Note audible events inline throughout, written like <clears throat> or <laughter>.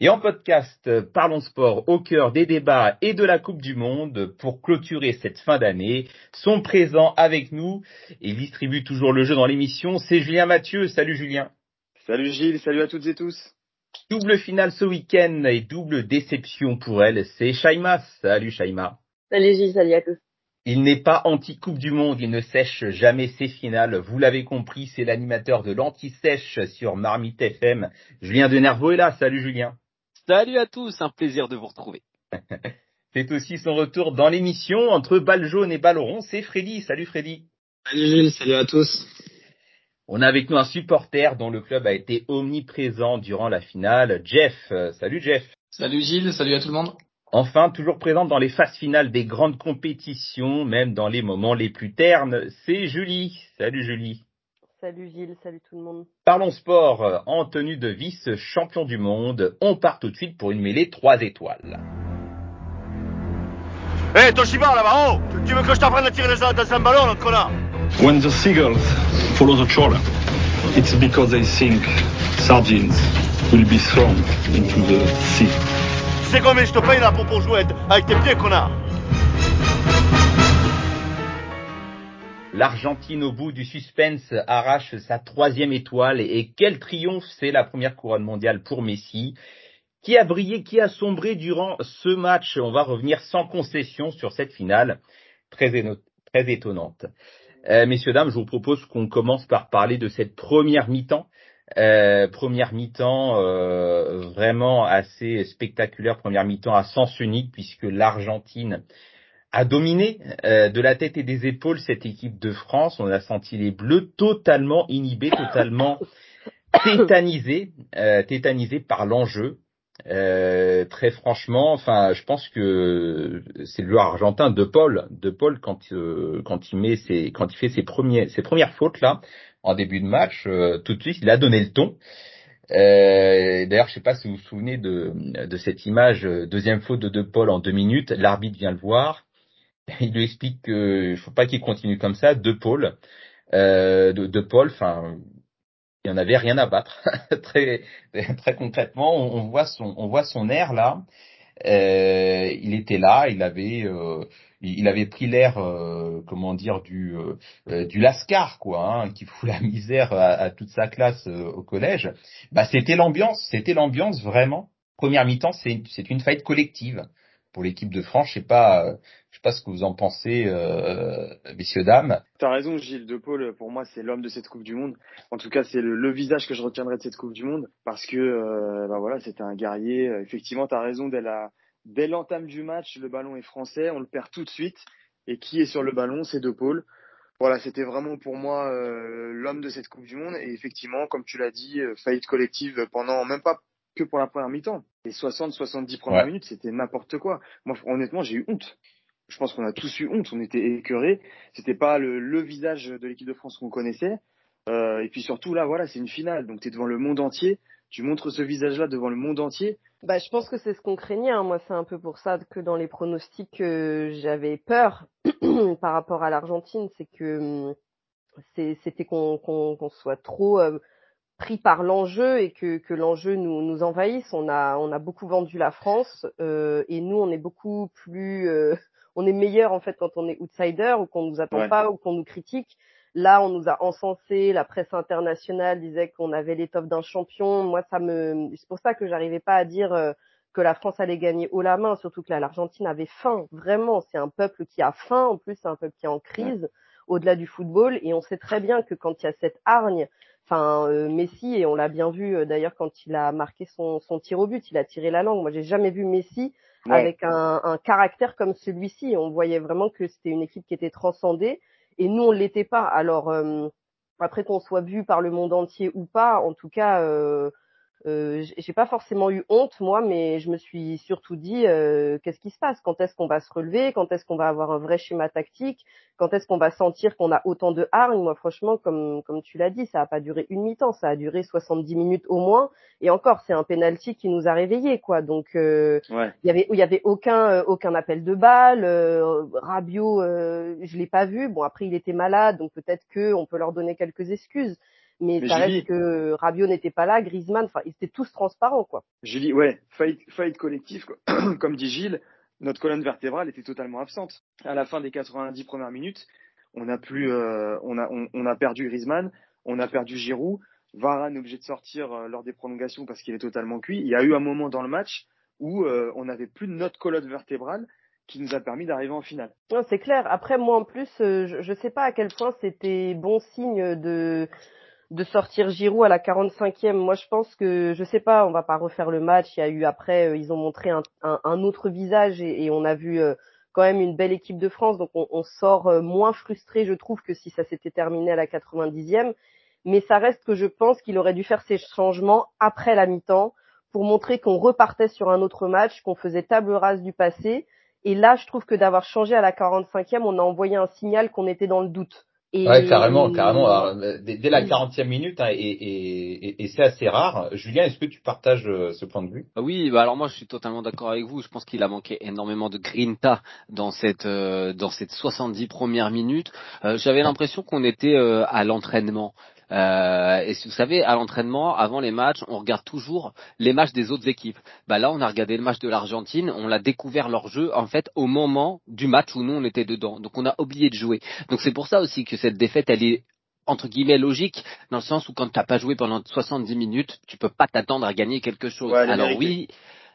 et en podcast Parlons Sport au cœur des débats et de la Coupe du Monde pour clôturer cette fin d'année. Sont présents avec nous et distribuent toujours le jeu dans l'émission, c'est Julien Mathieu. Salut Julien. Salut Gilles, salut à toutes et tous. Double finale ce week-end et double déception pour elle, c'est Shaima. Salut Shaima. Salut Gilles, salut à tous. Il n'est pas anti-Coupe du Monde, il ne sèche jamais ses finales. Vous l'avez compris, c'est l'animateur de l'anti-sèche sur Marmite FM. Julien Denervaux est là. Salut Julien. Salut à tous, un plaisir de vous retrouver. <laughs> C'est aussi son retour dans l'émission entre balle jaune et balle rond. C'est Freddy. Salut Freddy. Salut Gilles, salut à tous. On a avec nous un supporter dont le club a été omniprésent durant la finale. Jeff. Salut Jeff. Salut Gilles, salut à tout le monde. Enfin, toujours présente dans les phases finales des grandes compétitions, même dans les moments les plus ternes, c'est Julie. Salut Julie. Salut Gilles, salut tout le monde. Parlons sport en tenue de vice-champion du monde. On part tout de suite pour une mêlée 3 étoiles. Hé, hey, Toshiba, là-bas, oh Tu veux que je t'apprenne à tirer les dans un ballon, là, connard? When the seagulls follow the trawler, it's because they think sardines will be thrown into the sea. Tu sais combien je te paye, là, pour, pour jouer avec tes pieds, connard? L'Argentine au bout du suspense arrache sa troisième étoile et quel triomphe c'est la première couronne mondiale pour Messi qui a brillé, qui a sombré durant ce match? On va revenir sans concession sur cette finale très, étonnante. Euh, messieurs, dames, je vous propose qu'on commence par parler de cette première mi-temps. Euh, première mi-temps euh, vraiment assez spectaculaire, première mi-temps à sens unique puisque l'Argentine a dominé euh, de la tête et des épaules cette équipe de France. On a senti les Bleus totalement inhibés, totalement <coughs> tétanisés, euh, tétanisés par l'enjeu. Euh, très franchement, enfin, je pense que c'est le joueur argentin de Paul, de Paul quand euh, quand il met ses quand il fait ses premiers ses premières fautes là en début de match, euh, tout de suite il a donné le ton. Euh, D'ailleurs, je sais pas si vous vous souvenez de de cette image deuxième faute de De Paul en deux minutes. L'arbitre vient le voir, <laughs> il lui explique qu'il faut pas qu'il continue comme ça. De Paul, de, de Paul, enfin il y en avait rien à battre. <laughs> très très concrètement, on, voit son on voit son air là. Euh, il était là, il avait euh, il avait pris l'air euh, comment dire du euh, du lascar quoi, hein, qui fout la misère à, toute sa classe euh, au collège. Bah c'était l'ambiance, c'était l'ambiance vraiment. Première mi-temps, c'est c'est une faillite collective pour l'équipe de France. Je pas, euh, sais pas ce que vous en pensez, euh, messieurs dames. T'as raison, Gilles De Paul. Pour moi, c'est l'homme de cette Coupe du Monde. En tout cas, c'est le, le, visage que je retiendrai de cette Coupe du Monde parce que, euh, bah voilà, c'était un guerrier. Effectivement, t'as raison. Dès la, dès l'entame du match, le ballon est français, on le perd tout de suite. Et qui est sur le ballon, c'est De Paul. Voilà, c'était vraiment pour moi euh, l'homme de cette Coupe du Monde. Et effectivement, comme tu l'as dit, faillite collective pendant même pas que pour la première mi-temps. Les 60-70 premières ouais. minutes, c'était n'importe quoi. Moi, honnêtement, j'ai eu honte. Je pense qu'on a tous eu honte. On était écœurés. C'était pas le, visage de l'équipe de France qu'on connaissait. Euh, et puis surtout, là, voilà, c'est une finale. Donc, tu es devant le monde entier. Tu montres ce visage-là devant le monde entier. Bah, je pense que c'est ce qu'on craignait. Hein. Moi, c'est un peu pour ça que dans les pronostics, euh, j'avais peur <clears throat> par rapport à l'Argentine. C'est que c'était qu'on qu qu soit trop euh, pris par l'enjeu et que, l'enjeu nous, envahisse. On a, beaucoup vendu la France et nous, on est beaucoup plus, on est meilleur en fait quand on est outsider ou qu'on nous attend ouais. pas ou qu'on nous critique. Là, on nous a encensé, la presse internationale disait qu'on avait l'étoffe d'un champion. Moi, ça me, c'est pour ça que j'arrivais pas à dire euh, que la France allait gagner haut la main, surtout que là, l'Argentine avait faim. Vraiment, c'est un peuple qui a faim. En plus, c'est un peuple qui est en crise. Ouais au-delà du football et on sait très bien que quand il y a cette hargne enfin euh, Messi et on l'a bien vu euh, d'ailleurs quand il a marqué son, son tir au but, il a tiré la langue. Moi, j'ai jamais vu Messi avec un, un, caractère comme celui-ci. On voyait vraiment que c'était une équipe qui était transcendée et nous on l'était pas. Alors euh, après qu'on soit vu par le monde entier ou pas, en tout cas euh, j'ai pas forcément eu honte moi, mais je me suis surtout dit euh, qu'est-ce qui se passe? Quand est-ce qu'on va se relever? Quand est-ce qu'on va avoir un vrai schéma tactique? Quand est-ce qu'on va sentir qu'on a autant de hargne? Moi, franchement, comme comme tu l'as dit, ça a pas duré une mi-temps, ça a duré 70 minutes au moins. Et encore, c'est un penalty qui nous a réveillés, quoi. Donc, euh, il y avait il y avait aucun euh, aucun appel de balle. Euh, Rabiot, je l'ai pas vu. Bon, après, il était malade, donc peut-être que on peut leur donner quelques excuses mais, ça reste que Rabiot n'était pas là, Griezmann, enfin ils étaient tous transparents quoi. Julie, ouais, faillite, faillite collectif quoi. <clears throat> comme dit Gilles, notre colonne vertébrale était totalement absente. À la fin des 90 premières minutes, on a plus, euh, on a, on, a perdu Griezmann, on a perdu Giroud, Varane est obligé de sortir euh, lors des prolongations parce qu'il est totalement cuit. Il y a eu un moment dans le match où euh, on n'avait plus de notre colonne vertébrale qui nous a permis d'arriver en finale. c'est clair. Après, moi en plus, je ne sais pas à quel point c'était bon signe de de sortir Giroud à la 45e. Moi, je pense que, je sais pas, on va pas refaire le match. Il y a eu après, euh, ils ont montré un, autre visage et, on a vu euh, quand même une belle équipe de France. Donc, on, sort euh, moins frustré, je trouve, que si ça s'était terminé à la 90e. Mais ça reste que je pense qu'il aurait dû faire ces changements après la mi-temps pour montrer qu'on repartait sur un autre match, qu'on faisait table rase du passé. Et là, je trouve que d'avoir changé à la 45e, on a envoyé un signal qu'on était dans le doute. Et... Ouais, carrément, carrément. Euh, dès, la 40e minute, hein, et, et, et c'est assez rare. Julien, est-ce que tu partages euh, ce point de vue? Oui, bah alors moi je suis totalement d'accord avec vous. Je pense qu'il a manqué énormément de grinta dans cette euh, dans cette 70 premières minutes. J'avais l'impression qu'on était à l'entraînement. Euh, et vous savez, à l'entraînement, avant les matchs, on regarde toujours les matchs des autres équipes. Bah là, on a regardé le match de l'Argentine, on a découvert leur jeu en fait au moment du match où nous on était dedans. Donc on a oublié de jouer. Donc c'est pour ça aussi que cette défaite, elle est entre guillemets logique dans le sens où quand t'as pas joué pendant 70 minutes, tu peux pas t'attendre à gagner quelque chose. Alors oui,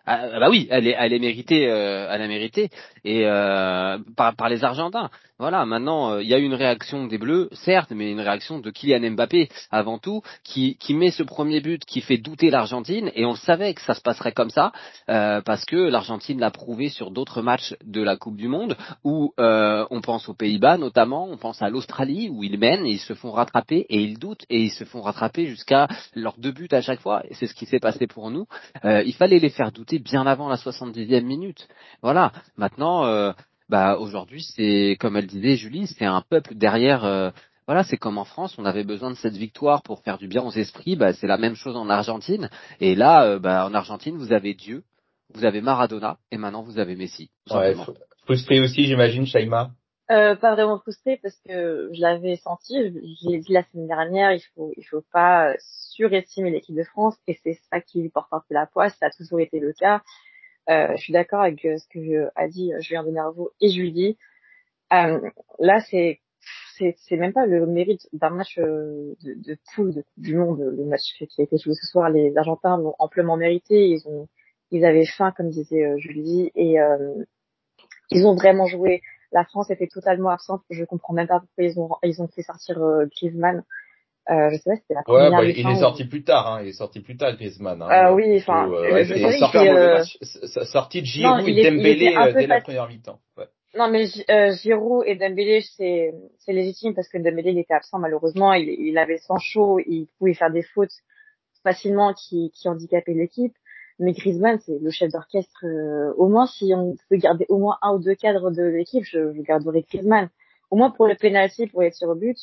ah, bah oui, elle est, elle est méritée, euh, elle est méritée et euh, par, par les Argentins. Voilà, maintenant euh, il y a une réaction des Bleus, certes, mais une réaction de Kylian Mbappé avant tout, qui, qui met ce premier but qui fait douter l'Argentine et on savait que ça se passerait comme ça euh, parce que l'Argentine l'a prouvé sur d'autres matchs de la Coupe du Monde où euh, on pense aux Pays-Bas notamment, on pense à l'Australie où ils mènent et ils se font rattraper et ils doutent et ils se font rattraper jusqu'à leurs deux buts à chaque fois. C'est ce qui s'est passé pour nous. il fallait les faire douter bien avant la 70e minute. Voilà. Maintenant, euh, bah aujourd'hui, c'est comme elle disait Julie, c'est un peuple derrière. Euh, voilà, c'est comme en France, on avait besoin de cette victoire pour faire du bien aux esprits. Bah, c'est la même chose en Argentine. Et là, euh, bah, en Argentine, vous avez Dieu, vous avez Maradona, et maintenant vous avez Messi. Ouais, frustré aussi, j'imagine, Shaima. Euh, pas vraiment frustré parce que je l'avais senti, je l'ai dit la semaine dernière, il faut il faut pas surestimer l'équipe de France et c'est ça qui lui porte un peu la poisse, ça a toujours été le cas. Euh, je suis d'accord avec euh, ce que a dit Julien de Nervo et Julie. Euh, là, c'est c'est même pas le mérite d'un match euh, de, de poule de Coupe du Monde, le match qui a été joué ce soir. Les Argentins l'ont amplement mérité. Ils ont ils avaient faim, comme disait Julie, et ils ont vraiment joué la France était totalement absente. Je comprends même pas pourquoi ils ont ils ont fait sortir euh, Griezmann. Euh, je sais pas, c'était la première. Ouais, bah, il est sorti plus tard, hein. Il est sorti plus tard, Griezmann. Hein, euh, oui, enfin. Euh, il est sorti, euh... sorti de Giroud et Dembélé euh, dès la première mi-temps. Ouais. Non, mais euh, Giroud et Dembélé, c'est c'est légitime parce que Dembélé il était absent malheureusement. Il, il avait son chaud, il pouvait faire des fautes facilement qui qui handicapaient l'équipe. Mais Griezmann, c'est le chef d'orchestre. Euh, au moins, si on peut garder au moins un ou deux cadres de l'équipe, je, je garderai Griezmann. Au moins pour le penalty, pour être sur au but,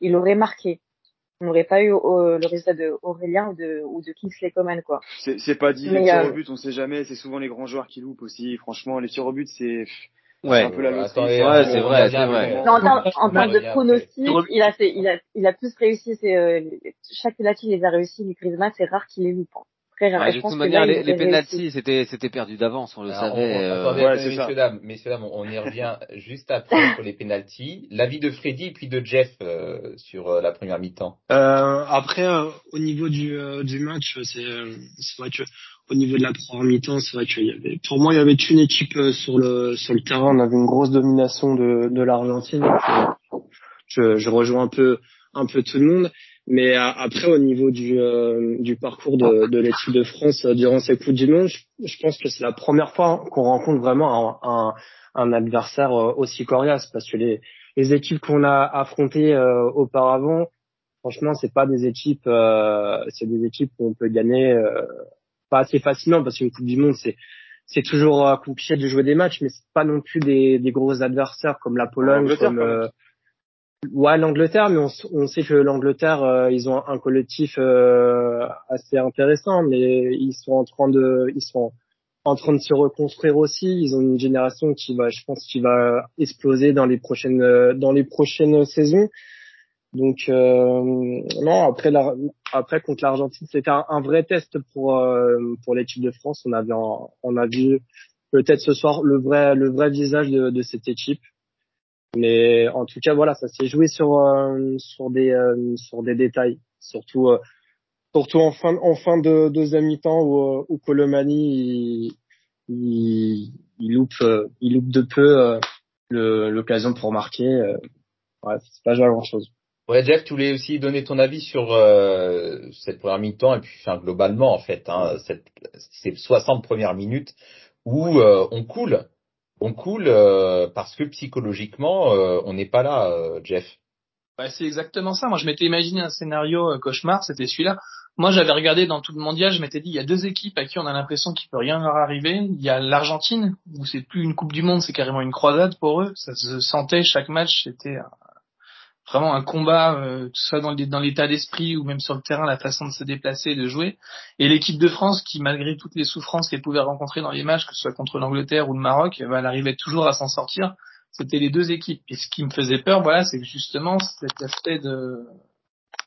il aurait marqué. On n'aurait pas eu le résultat de Aurélien ou de, ou de Kingsley Coman, quoi. C'est pas dit, les tirs au but, on sait jamais. C'est souvent les grands joueurs qui loupent aussi. Franchement, les tirs au but, c'est... Ouais, un peu la ouais, c'est vrai, c'est vrai. Non, en termes, de pronostic, il a fait, il a, il a plus réussi. C'est euh, chaque penalty, il les a réussi. Griezmann, c'est rare qu'il les loupe. Hein de toute manière, les, les pénalties, c'était, c'était perdu d'avance, on le savait. Euh, attendez, messieurs, dames, messieurs, dames, on y revient juste après <laughs> pour les pénalties. L'avis de Freddy et puis de Jeff euh, sur euh, la première mi-temps. Euh, après, au niveau du, du match, c'est, c'est vrai que au niveau de la première mi-temps, c'est vrai qu'il y avait, pour moi, il y avait une équipe sur le sur le terrain. On avait une grosse domination de, de l'Argentine. Je, je rejoins un peu un peu tout le monde. Mais euh, après, au niveau du, euh, du parcours de, de l'équipe de France euh, durant ces coups du monde, je, pense que c'est la première fois qu'on rencontre vraiment un, un, un, adversaire aussi coriace, parce que les, les équipes qu'on a affrontées auparavant, franchement, c'est pas des équipes, euh, c'est des équipes où on peut gagner euh, pas assez facilement. Parce qu'une Coupe du Monde, c'est c'est toujours euh, compliqué de jouer des matchs, mais c'est pas non plus des, des gros adversaires comme la Pologne, comme euh, ouais l'Angleterre, mais on, sait que l'Angleterre, euh, ils ont un collectif assez intéressant, mais ils sont en train de, ils sont en train de se reconstruire aussi. Ils ont une génération qui va, je pense, qui va exploser dans les prochaines, dans les prochaines saisons. Donc euh, non, après la, après contre l'Argentine, c'était un, un, vrai test pour euh, pour l'équipe de France. On avait on a vu peut-être ce soir le vrai le vrai visage de, de cette équipe. Mais en tout cas voilà, ça s'est joué sur euh, sur des euh, sur des détails, surtout surtout en fin en fin de deuxième mi-temps où, où Colomani il, il, loupe il loupe de peu l'occasion pour marquer. ouais, c'est pas grand chose. Ouais, Jeff, tu voulais aussi donner ton avis sur euh, cette première mi-temps et puis enfin, globalement en fait, hein, cette, ces 60 premières minutes où euh, on coule, on coule euh, parce que psychologiquement on n'est pas là, Jeff. Bah, c'est exactement ça. Moi, je m'étais imaginé un scénario cauchemar, c'était celui-là. Moi, j'avais regardé dans tout le mondial, je m'étais dit, il y a deux équipes à qui on a l'impression qu'il peut rien leur arriver. Il y a l'Argentine, où c'est plus une Coupe du Monde, c'est carrément une croisade pour eux. Ça se sentait, chaque match, c'était vraiment un combat, euh, que ce soit dans, l'état d'esprit ou même sur le terrain, la façon de se déplacer et de jouer. Et l'équipe de France, qui malgré toutes les souffrances qu'elle pouvait rencontrer dans les matchs, que ce soit contre l'Angleterre ou le Maroc, eh ben, elle arrivait toujours à s'en sortir. C'était les deux équipes. Et ce qui me faisait peur, voilà, c'est que justement cet aspect de,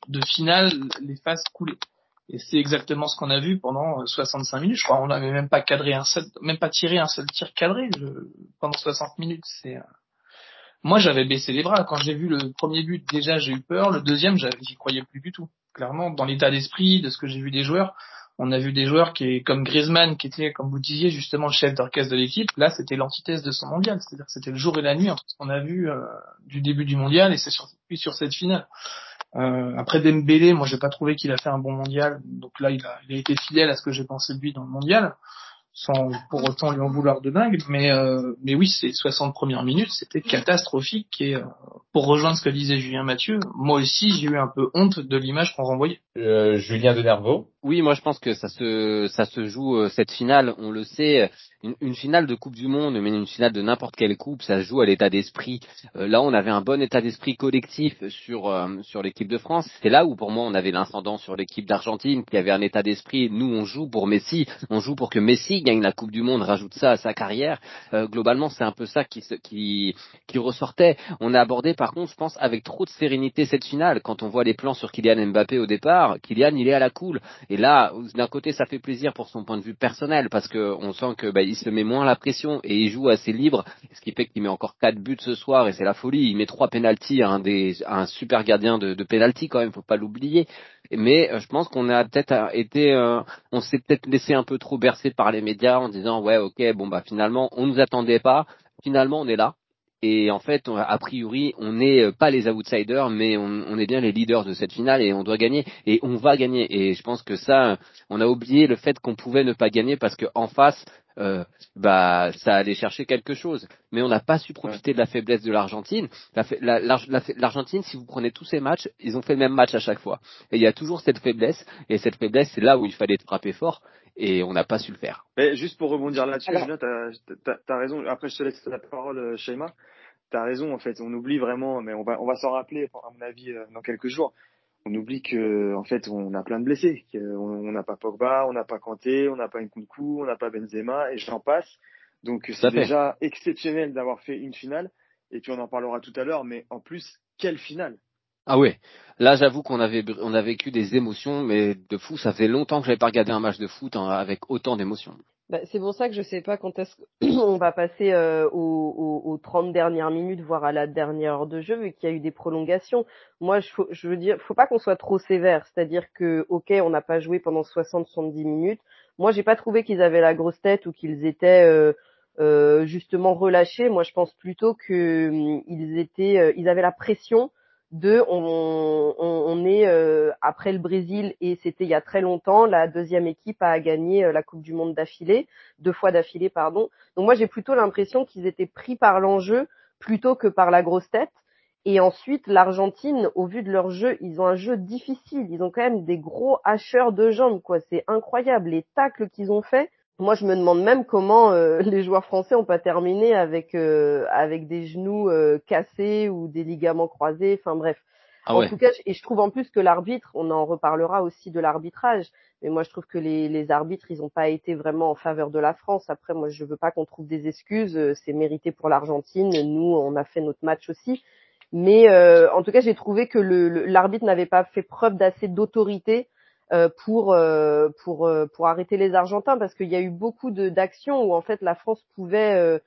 de finale les fasse couler. Et c'est exactement ce qu'on a vu pendant 65 minutes. Je crois on n'avait même pas cadré un seul, même pas tiré un seul tir cadré pendant 60 minutes. C'est moi, j'avais baissé les bras. Quand j'ai vu le premier but, déjà, j'ai eu peur. Le deuxième, j'y croyais plus du tout. Clairement, dans l'état d'esprit, de ce que j'ai vu des joueurs, on a vu des joueurs qui, comme Griezmann, qui était, comme vous disiez, justement le chef d'orchestre de l'équipe. Là, c'était l'antithèse de son mondial. C'est-à-dire c'était le jour et la nuit entre ce qu'on a vu euh, du début du mondial et c'est sur, puis sur cette finale. Euh, après Dembélé, moi, j'ai pas trouvé qu'il a fait un bon mondial. Donc là, il a, il a été fidèle à ce que j'ai pensé de lui dans le mondial sans pour autant lui en vouloir de dingue, mais euh, mais oui, ces 60 premières minutes, c'était catastrophique et euh, pour rejoindre ce que disait Julien Mathieu, moi aussi j'ai eu un peu honte de l'image qu'on renvoyait. Euh, Julien Denervaux. Oui, moi je pense que ça se ça se joue euh, cette finale, on le sait, une, une, finale de Coupe du Monde, mais une finale de n'importe quelle coupe, ça se joue à l'état d'esprit. Euh, là, on avait un bon état d'esprit collectif sur euh, sur l'équipe de France. C'est là où pour moi on avait l'incendant sur l'équipe d'Argentine, qui avait un état d'esprit. Nous, on joue pour Messi, on joue pour que Messi gagne la Coupe du Monde, rajoute ça à sa carrière. globalement, c'est un peu ça qui qui qui ressortait. On a abordé, par contre, je pense, avec trop de sérénité cette finale. Quand on voit les plans sur Kylian Mbappé au départ, Kylian, il est à la cool. Et là, d'un côté, ça fait plaisir pour son point de vue personnel parce que on sent que bah, il se met moins la pression et il joue assez libre, ce qui fait qu'il met encore quatre buts ce soir et c'est la folie. Il met trois pénalties à un des un super gardien de, de penalty quand même, faut pas l'oublier. Mais euh, je pense qu'on a peut-être euh, été, euh, on s'est peut-être laissé un peu trop bercer par les médias en disant ouais ok bon bah finalement on nous attendait pas, finalement on est là. Et en fait, a priori, on n'est euh, pas les outsiders, mais on, on, est bien les leaders de cette finale et on doit gagner et on va gagner. Et je pense que ça, on a oublié le fait qu'on pouvait ne pas gagner parce qu'en face, euh, bah, ça allait chercher quelque chose. Mais on n'a pas su profiter de la faiblesse de l'Argentine. L'Argentine, si vous prenez tous ces matchs, ils ont fait le même match à chaque fois. Et il y a toujours cette faiblesse. Et cette faiblesse, c'est là où il fallait frapper fort. Et on n'a pas su le faire. Mais juste pour rebondir là-dessus, Julien, t'as as, raison. Après, je te laisse la parole, euh, Shaima. T'as raison, en fait. On oublie vraiment, mais on va, on va s'en rappeler, à mon avis, euh, dans quelques jours on oublie que en fait on a plein de blessés. On n'a pas Pogba, on n'a pas Kanté, on n'a pas Nkunku, on n'a pas Benzema et j'en passe. Donc c'est déjà exceptionnel d'avoir fait une finale. Et puis on en parlera tout à l'heure, mais en plus quelle finale Ah ouais, là j'avoue qu'on avait on a vécu des émotions, mais de fou. Ça fait longtemps que j'avais pas regardé un match de foot hein, avec autant d'émotions. Bah, c'est pour ça que je sais pas quand est-ce qu'on <clears throat> va passer euh, aux, aux, 30 dernières minutes, voire à la dernière heure de jeu, vu qu'il y a eu des prolongations. Moi, je, je veux dire, faut pas qu'on soit trop sévère. C'est-à-dire que, ok, on n'a pas joué pendant 60-70 minutes. Moi, j'ai pas trouvé qu'ils avaient la grosse tête ou qu'ils étaient euh, euh, justement relâchés. Moi, je pense plutôt qu'ils hum, étaient, euh, ils avaient la pression de on, on, est euh, après le Brésil et c'était il y a très longtemps la deuxième équipe à gagner euh, la Coupe du Monde d'affilée, deux fois d'affilée pardon. Donc moi j'ai plutôt l'impression qu'ils étaient pris par l'enjeu plutôt que par la grosse tête Et ensuite, l'Argentine, au vu de leur jeu, ils ont un jeu difficile. Ils ont quand même des gros hacheurs de jambes, quoi. C'est incroyable. Les tacles qu'ils ont faits. Moi, je me demande même comment euh, <laughs> les joueurs français ont pas terminé avec euh, avec des genoux euh, cassés ou des ligaments croisés. Enfin bref. Ah en ouais. tout cas, et je trouve en plus que l'arbitre, on en reparlera aussi de l'arbitrage, mais moi je trouve que les, les arbitres, ils n'ont pas été vraiment en faveur de la France. Après, moi je veux pas qu'on trouve des excuses, c'est mérité pour l'Argentine. Nous, on a fait notre match aussi, mais euh, en tout cas, j'ai trouvé que le- le- l'arbitre n'avait pas fait preuve d'assez d'autorité pour euh, pour euh, pour arrêter les Argentins, parce qu'il y a eu beaucoup d'actions où en fait la France pouvait euh,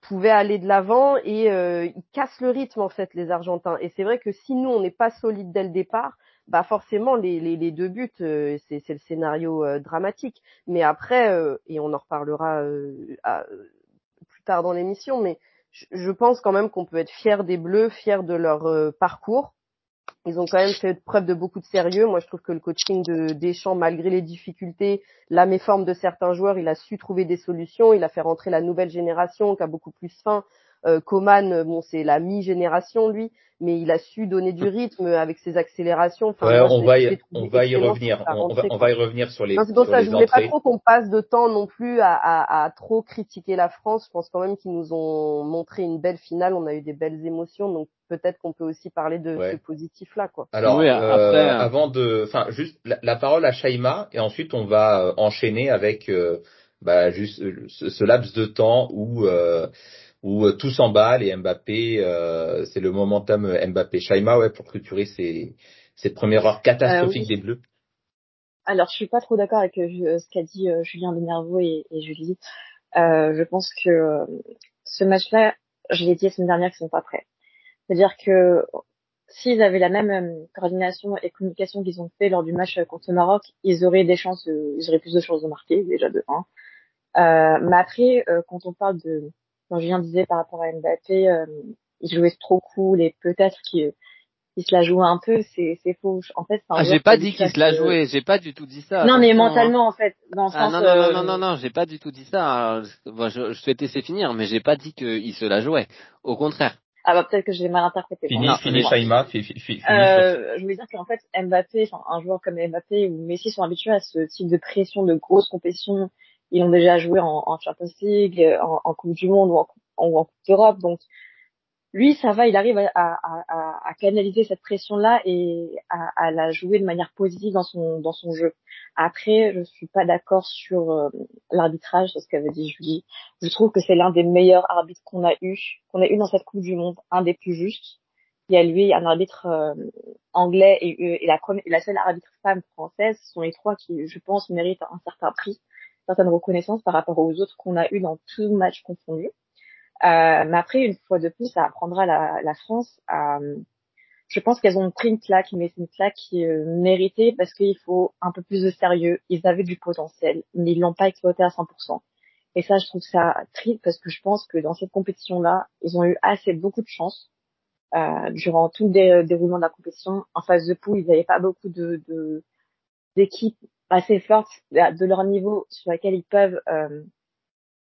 pouvait aller de l'avant et euh, ils cassent le rythme en fait les Argentins. Et c'est vrai que si nous on n'est pas solide dès le départ, bah forcément les, les, les deux buts euh, c'est le scénario euh, dramatique. Mais après euh, et on en reparlera euh, plus tard dans l'émission, mais je, je pense quand même qu'on peut être fier des Bleus, fier de leur euh, parcours. Ils ont quand même fait preuve de beaucoup de sérieux. Moi, je trouve que le coaching de Deschamps, malgré les difficultés, la méforme de certains joueurs, il a su trouver des solutions. Il a fait rentrer la nouvelle génération qui a beaucoup plus faim. Euh, Coman, euh, bon, c'est la mi-génération lui, mais il a su donner du rythme avec ses accélérations. Enfin, Ouais, moi, on va y, on va y revenir. On, va, on va y revenir sur les, Non, c'est pour sur ça, les je voulais pas trop qu'on passe de temps non plus à, à, à trop critiquer la France. Je pense quand même qu'ils nous ont montré une belle finale. On a eu des belles émotions, donc peut-être qu'on peut aussi parler de Ouais. ce positif-là, quoi. Alors, Oui, euh, après- avant de, enfin, juste la, la parole à Shaima et ensuite on va euh, enchaîner avec euh, bah, juste euh, ce, ce laps de temps où euh, où euh, tout s'emballe et Mbappé, euh, c'est le momentum euh, Mbappé. Shaima, ouais, pour clôturer ces cette première heure catastrophique Euh, oui. des Bleus. Alors, je suis pas trop d'accord avec euh, ce qu'a dit Julien Denervaux et, et Julie. Euh, je pense que ce match-là, je l'ai dit la semaine dernière, qu'ils sont pas prêts. C'est-à-dire que s'ils avaient la même coordination et communication qu'ils ont fait lors du match contre le Maroc, ils auraient des chances, ils auraient plus de chances de marquer déjà de 1. Euh, mais après, euh, quand on parle de, quand Julien disait par rapport à Mbappé, euh, il jouait trop cool et peut-être qu'il il se la jouait un peu, c'est c'est faux. En fait, c'est un Ah, j'ai pas dit a qu'il se la euh, jouait, j'ai pas du tout dit ça. Non, mais hein. mentalement, en fait, dans le Ah sens. non, non, non, euh, non, non, non, j'ai pas du tout dit ça. Euh, Moi, je, je souhaitais laisser finir, mais j'ai pas dit qu'il se la jouait. Au contraire. Ah bah peut-être que j'ai mal interprété. Fini, fini Shaima, fi- fi- fi- fini Euh, je voulais dire qu'en fait, Mbappé, enfin, un joueur comme Mbappé ou Messi sont habitués à ce type de pression de grosses compétitions. Ils ont déjà joué en, en Champions League, en, en Coupe du Monde ou en, ou en Coupe d'Europe. Donc, lui, ça va, il arrive à, à, à, canaliser cette pression-là et à, la jouer de manière positive dans son, dans son jeu. Après, je suis pas d'accord sur euh, l'arbitrage, c'est ce qu'avait dit Julie. Je trouve que c'est l'un des meilleurs arbitres qu'on a eu, qu'on a eu dans cette Coupe du Monde, un des plus justes. Il y a lui, un arbitre euh, anglais et, et la et la seule arbitre femme française. Ce sont les trois qui, je pense, méritent un certain prix, certaine reconnaissance par rapport aux autres qu'on a eu dans tout match confondu. Euh, mais après, une fois de plus, ça apprendra la, la France à, je pense qu'elles ont pris une claque, mais c'est une claque qui euh, méritée parce qu'il faut un peu plus de sérieux. Ils avaient du potentiel, mais ils l'ont pas exploité à 100%. Et ça, je trouve ça triste parce que je pense que dans cette compétition-là, ils ont eu assez beaucoup de chance. Euh, durant tout le dé- déroulement de la compétition, en phase de poule, ils n'avaient pas beaucoup de- d'équipes assez fortes de leur niveau sur lesquelles ils peuvent euh,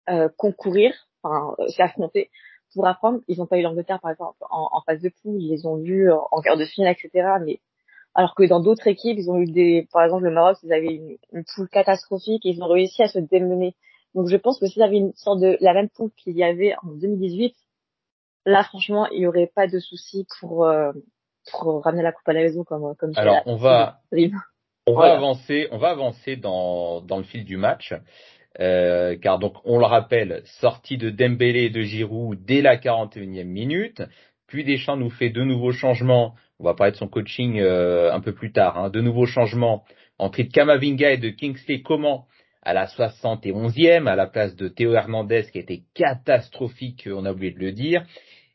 euh, concourir, enfin euh, s'affronter pour apprendre. Ils n'ont pas eu l'Angleterre par exemple en, en phase de poule, ils les ont vus en, en quart de finale, etc. Mais alors que dans d'autres équipes, ils ont eu des, par exemple le Maroc, ils avaient une, une poule catastrophique et ils ont réussi à se démener. Donc je pense que s'ils avaient une sorte de la même poule qu'il y avait en 2018, là franchement il y aurait pas de souci pour euh, pour ramener la coupe à la maison comme comme Alors, on va- On va avancer, on va avancer dans, dans le fil du match, euh, car donc on le rappelle, sortie de Dembélé et de Giroud dès la 41e minute, puis Deschamps nous fait de nouveaux changements. On va parler de son coaching euh, un peu plus tard. Hein, de nouveaux changements entrée de Kamavinga et de Kingsley Coman à la 71e à la place de Théo Hernandez qui était catastrophique, on a oublié de le dire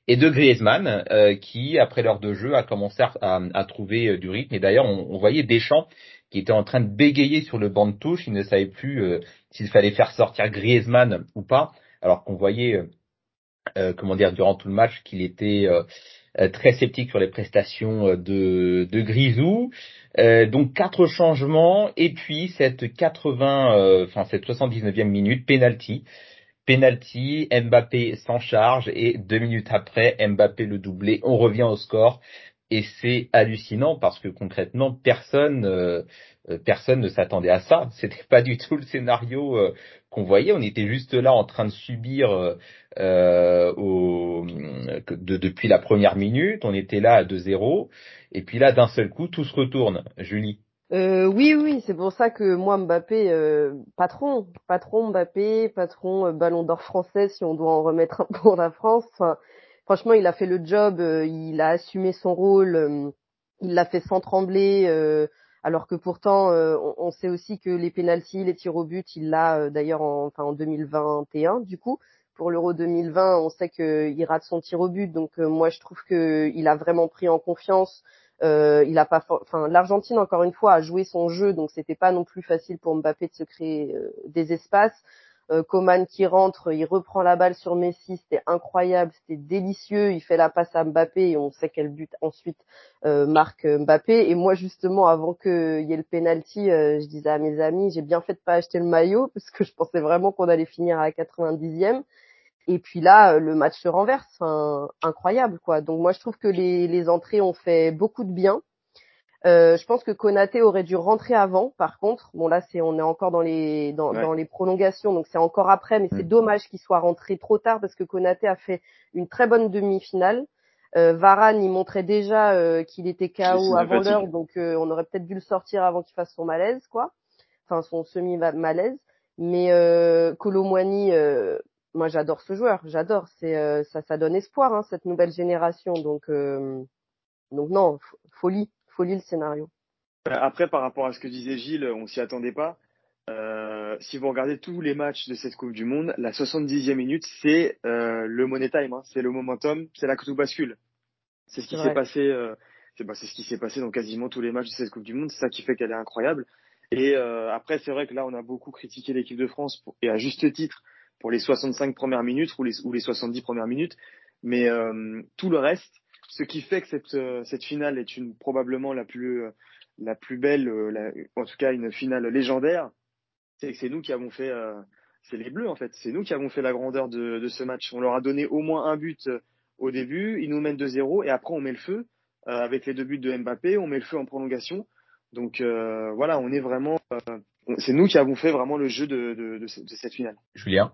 et de Griezmann euh, qui après l'heure de jeu a commencé à, à- à trouver euh, du rythme et d'ailleurs on, on voyait Deschamps qui était en train de bégayer sur le banc de touche, il ne savait plus euh, s'il fallait faire sortir Griezmann ou pas, alors qu'on voyait euh, euh, comment dire durant tout le match qu'il était euh, euh, très sceptique sur les prestations euh, de, de Grisou. Donc quatre changements. Et puis cette 80, euh, enfin cette 79e minute penalty. Penalty, Mbappé s'en charge. Et deux minutes après, Mbappé le doublé, on revient au score et c'est hallucinant parce que concrètement personne euh, euh, personne ne s'attendait à ça. <laughs> C'était pas du tout le scénario euh, qu'on voyait. On était juste là en train de subir euh, au, de, depuis la première minute. On était là à 2-0 et puis là d'un seul coup tout se retourne. Julie. Euh, oui, oui, c'est pour ça que moi, Mbappé, euh, patron, patron Mbappé, patron Ballon d'Or français, si on doit en remettre un <laughs> pour la France. Franchement, il a fait le job, euh, il a assumé son rôle, euh, il l'a fait sans trembler, euh, alors que pourtant, on, sait aussi que les pénalties, les tirs au but, il l'a d'ailleurs en, enfin, en 2021, du coup. Pour l'Euro 2020, on sait qu'il rate son tir au but, donc moi je trouve qu'il a vraiment pris en confiance. il a pas, enfin l'Argentine encore une fois a joué son jeu, donc c'était pas non plus facile pour Mbappé de se créer des espaces. Euh, Coman qui rentre, il reprend la balle sur Messi, c'était incroyable, c'était délicieux. Il fait la passe à Mbappé et on sait quel but ensuite euh, marque Mbappé. Et moi justement, avant qu'il y ait le penalty, euh, je disais à mes amis, j'ai bien fait de pas acheter le maillot parce que je pensais vraiment qu'on allait finir à la 90e. Et puis là, le match se renverse, incroyable quoi. Donc moi je trouve que les entrées ont fait beaucoup de bien. Euh, je pense que Konaté aurait dû rentrer avant. Par contre, bon là, c'est on est encore dans les dans, dans les prolongations, donc c'est encore après. Mais c'est mm. dommage qu'il soit rentré trop tard parce que Konaté a fait une très bonne demi-finale. Euh, Varane, il montrait déjà euh, qu'il était KO avant l'heure, donc euh, on aurait peut-être dû le sortir avant qu'il fasse son malaise, quoi. Enfin, son semi-malaise. Mais euh, euh, moi j'adore ce joueur, j'adore. C'est ça, ça donne espoir, hein, cette nouvelle génération. Donc, donc non, folie folie le scénario. Euh, après, par rapport à ce que disait Gilles, on s'y attendait pas. Euh, si vous regardez tous les matchs de cette Coupe du Monde, la 70e minute, c'est euh, le money time, hein, c'est le momentum, c'est là que tout bascule. C'est ce qui s'est passé, euh, c'est bah, ce qui s'est passé dans quasiment tous les matchs de cette Coupe du Monde. C'est ça qui fait qu'elle est incroyable. Et après, c'est vrai que là, on a beaucoup critiqué l'équipe de France pour, et à juste titre pour les 65 premières minutes ou les, ou les 70 premières minutes, mais tout le reste, ce qui fait que cette, euh, cette finale est une probablement la plus, euh, la plus belle, euh, la, en tout cas une finale légendaire, c'est que c'est nous qui avons fait, c'est les Bleus en fait, c'est nous qui avons fait la grandeur de, de, ce match. On leur a donné au moins un but au début, ils nous mènent 2-0 et après on met le feu avec les deux buts de Mbappé, on met le feu en prolongation. Donc voilà, on est vraiment, c'est nous qui avons fait vraiment le jeu de, de, de, de cette finale. Julien?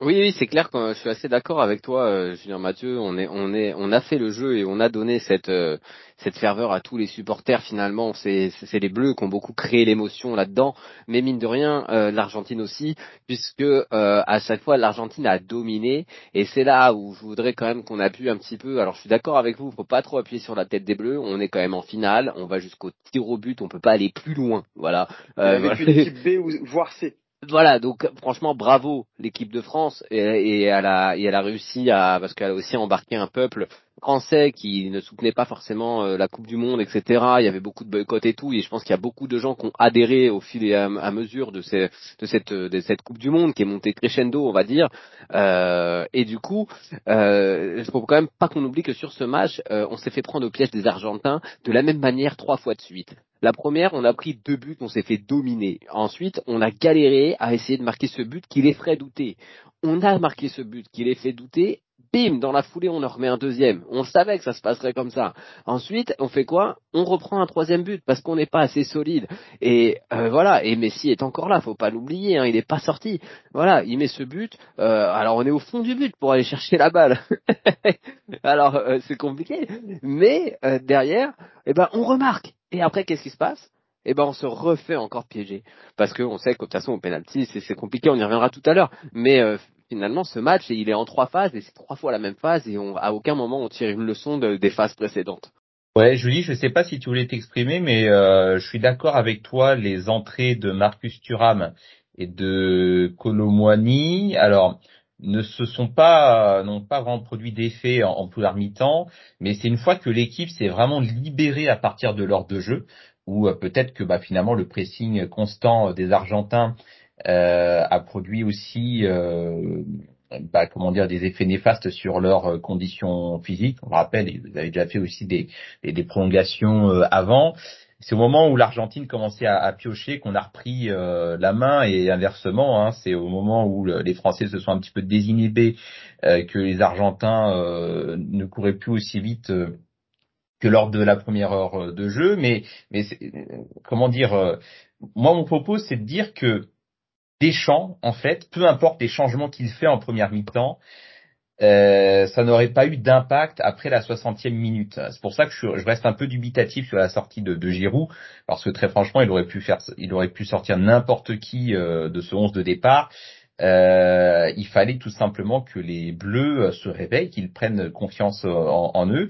Oui, oui, c'est clair que je suis assez d'accord avec toi, euh, Julien Mathieu. On est, on est, on a fait le jeu et on a donné cette, euh, cette ferveur à tous les supporters. Finalement, c'est, c'est les Bleus qui ont beaucoup créé l'émotion là-dedans. Mais mine de rien, euh, l'Argentine aussi, puisque à chaque fois l'Argentine a dominé. Et c'est là où je voudrais quand même qu'on appuie un petit peu. Alors, je suis d'accord avec vous. Faut pas trop appuyer sur la tête des Bleus. On est quand même en finale. On va jusqu'au tir au but. On peut pas aller plus loin. Voilà. avec une équipe B ou voire C. Voilà, donc franchement bravo l'équipe de France et, elle a, et elle a réussi à parce qu'elle a aussi embarqué un peuple français qui ne soutenait pas forcément euh, la Coupe du Monde, etc. Il y avait beaucoup de boycotts et tout, et je pense qu'il y a beaucoup de gens qui ont adhéré au fil et à, mesure de, ces, de, cette, de cette Coupe du Monde qui est montée crescendo, on va dire. Euh, et du coup, euh, faut quand même pas qu'on oublie que sur ce match, euh, on s'est fait prendre au piège des Argentins de la même manière trois fois de suite. La première, on a pris deux buts, on s'est fait dominer. Ensuite, on a galéré à essayer de marquer ce but qui les ferait douter. On a marqué ce but qui les fait douter bim, dans la foulée, on en remet un deuxième. On savait que ça se passerait comme ça. Ensuite, on fait quoi? On reprend un troisième but parce qu'on n'est pas assez solide. Et euh, voilà. Et Messi est encore là, faut pas l'oublier. Hein, il n'est pas sorti. Voilà, il met ce but. Euh, alors on est au fond du but pour aller chercher la balle. <laughs> alors euh, c'est compliqué. Mais derrière, eh ben on remarque. Et après, qu'est-ce qui se passe? Eh ben on se refait encore piéger parce qu'on sait que de toute façon au penalty c'est compliqué, on y reviendra tout à l'heure. Mais finalement, ce match, il est en trois phases et c'est trois fois la même phase et on, à aucun moment on tire une leçon de, des phases précédentes. Ouais, Julie, je sais pas si tu voulais t'exprimer, mais euh, je suis d'accord avec toi. Les entrées de Marcus Thuram et de Colomwani, alors ne se sont pas n'ont pas vraiment produit d'effet en, en première mi-temps, mais c'est une fois que l'équipe s'est vraiment libérée à partir de l'ordre de jeu, ou euh, peut-être que bah, finalement le pressing constant des Argentins euh, a produit aussi euh, bah, comment dire des effets néfastes sur leurs euh, conditions physiques. On rappelle, ils avaient déjà fait aussi des, des, des prolongations avant. c'est au moment où l'Argentine commençait à, à piocher qu'on a repris euh, la main et inversement, hein, c'est au moment où le, les Français se sont un petit peu désinhibés euh, que les Argentins euh, ne couraient plus aussi vite que lors de la première heure de jeu. Mais, mais comment dire, moi mon propos c'est de dire que Deschamps, en fait, peu importe les changements qu'il fait en première mi-temps, euh, ça n'aurait pas eu d'impact après la 60e minute. C'est pour ça que je, reste un peu dubitatif sur la sortie de, Giroud, parce que très franchement, il aurait pu faire, il aurait pu sortir n'importe qui euh, de ce 11 de départ. Euh, il fallait tout simplement que les Bleus se réveillent, qu'ils prennent confiance en, en, eux.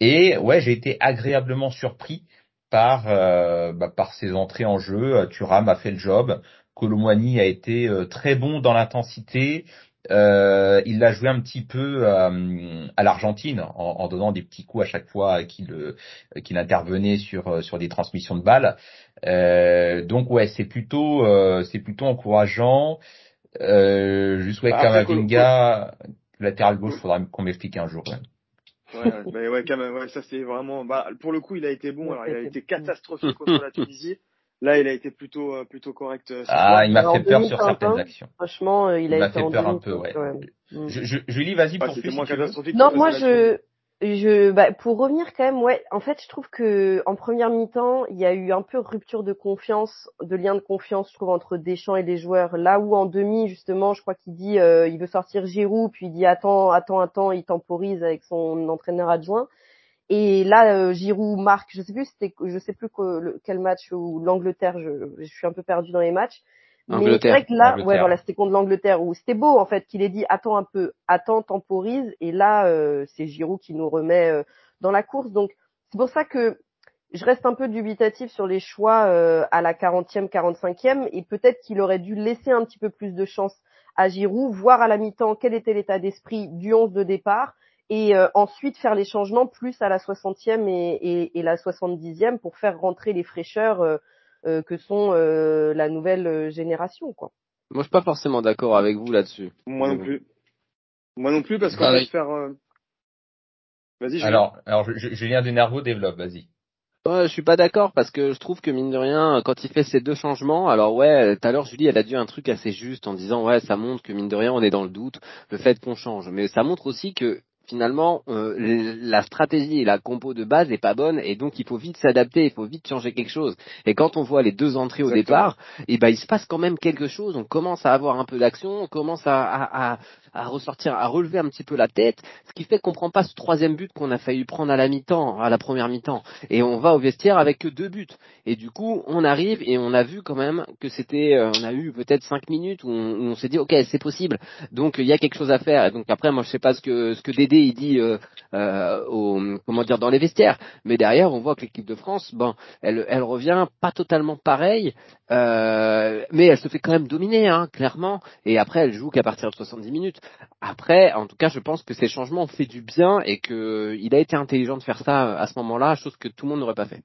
Et ouais, j'ai été agréablement surpris par euh, bah, par ses entrées en jeu. Thuram a fait le job. Colomwani a été euh, très bon dans l'intensité. Euh, il l'a joué un petit peu euh, à l'Argentine en, en, donnant des petits coups à chaque fois qu'il euh, qu'il intervenait sur euh, sur des transmissions de balles. Euh, donc ouais, c'est plutôt c'est plutôt encourageant. juste ouais, bah, Kamavinga, latéral gauche, faudra qu'on m'explique un jour. Ouais. Ouais, bah ouais, quand même, ouais, ça c'est vraiment. Bah, pour le coup, il a été bon. Alors, il a été catastrophique contre la Tunisie. Là, il a été plutôt euh, plutôt correct. Euh, ah, il m'a fait peur sur certaines actions. Franchement, euh, il, a il été fait peur un peu, ouais. Mm. Je, je, Julie, vas-y ah, pour catastrophique. Non, moi je je bah, pour revenir quand même, ouais. En fait, je trouve que en première mi-temps, il y a eu un peu rupture de confiance, de lien de confiance, je trouve, entre Deschamps et les joueurs. Là où en demi, justement, je crois qu'il dit, euh, il veut sortir Giroud, puis il dit attends, attends, attends, il temporise avec son entraîneur adjoint. Et là, euh, Giroud marque, je sais plus, c'était, je sais plus que, quel match ou l'Angleterre, je, je suis un peu perdu dans les matchs. Mais c'est vrai que là, ouais, voilà, c'était contre l'Angleterre où c'était beau en fait qu'il ait dit attends un peu, attends, temporise. Et là, euh, c'est Giroud qui nous remet euh, dans la course. Donc c'est pour ça que je reste un peu dubitatif sur les choix euh, à la 40e, 45e et peut-être qu'il aurait dû laisser un petit peu plus de chance à Giroud, voir à la mi-temps quel était l'état d'esprit du 11 de départ et euh, ensuite faire les changements plus à la 60e et, et, et, la 70e pour faire rentrer les fraîcheurs euh, euh, que sont euh, la nouvelle génération quoi. Moi je suis pas forcément d'accord avec vous là-dessus. Moi non plus. Moi non plus parce qu'on va faire Vas-y. Alors alors Julien Denervo développe, vas-y. Ouais, je suis pas d'accord parce que je trouve que mine de rien, quand il fait ces deux changements, alors ouais, tout à l'heure Julie, elle a dit un truc assez juste en disant ouais, ça montre que mine de rien, on est dans le doute, le fait qu'on change, mais ça montre aussi que finalement euh, la stratégie et la compo de base est pas bonne et donc il faut vite s'adapter, il faut vite changer quelque chose. Et quand on voit les deux entrées au départ, et eh ben il se passe quand même quelque chose. On commence à avoir un peu d'action, on commence à, à, à, ressortir, à relever un petit peu la tête, ce qui fait qu'on prend pas ce troisième but qu'on a failli prendre à la mi-temps, à la première mi-temps, et on va au vestiaire avec que deux buts. Et du coup, on arrive et on a vu quand même que c'était, euh, on a eu peut-être cinq minutes où on, s'est dit ok c'est possible, donc il y a quelque chose à faire. Et donc après moi je sais pas ce que ce que Dédé il dit euh, euh, au, comment dire dans les vestiaires, mais derrière on voit que l'équipe de France, bon, elle, elle revient pas totalement pareil, euh, mais elle se fait quand même dominer, hein, clairement. Et après elle joue qu'à partir de 70 minutes. Après, en tout cas, je pense que ces changements ont fait du bien et que il a été intelligent de faire ça à ce moment-là, chose que tout le monde n'aurait pas fait.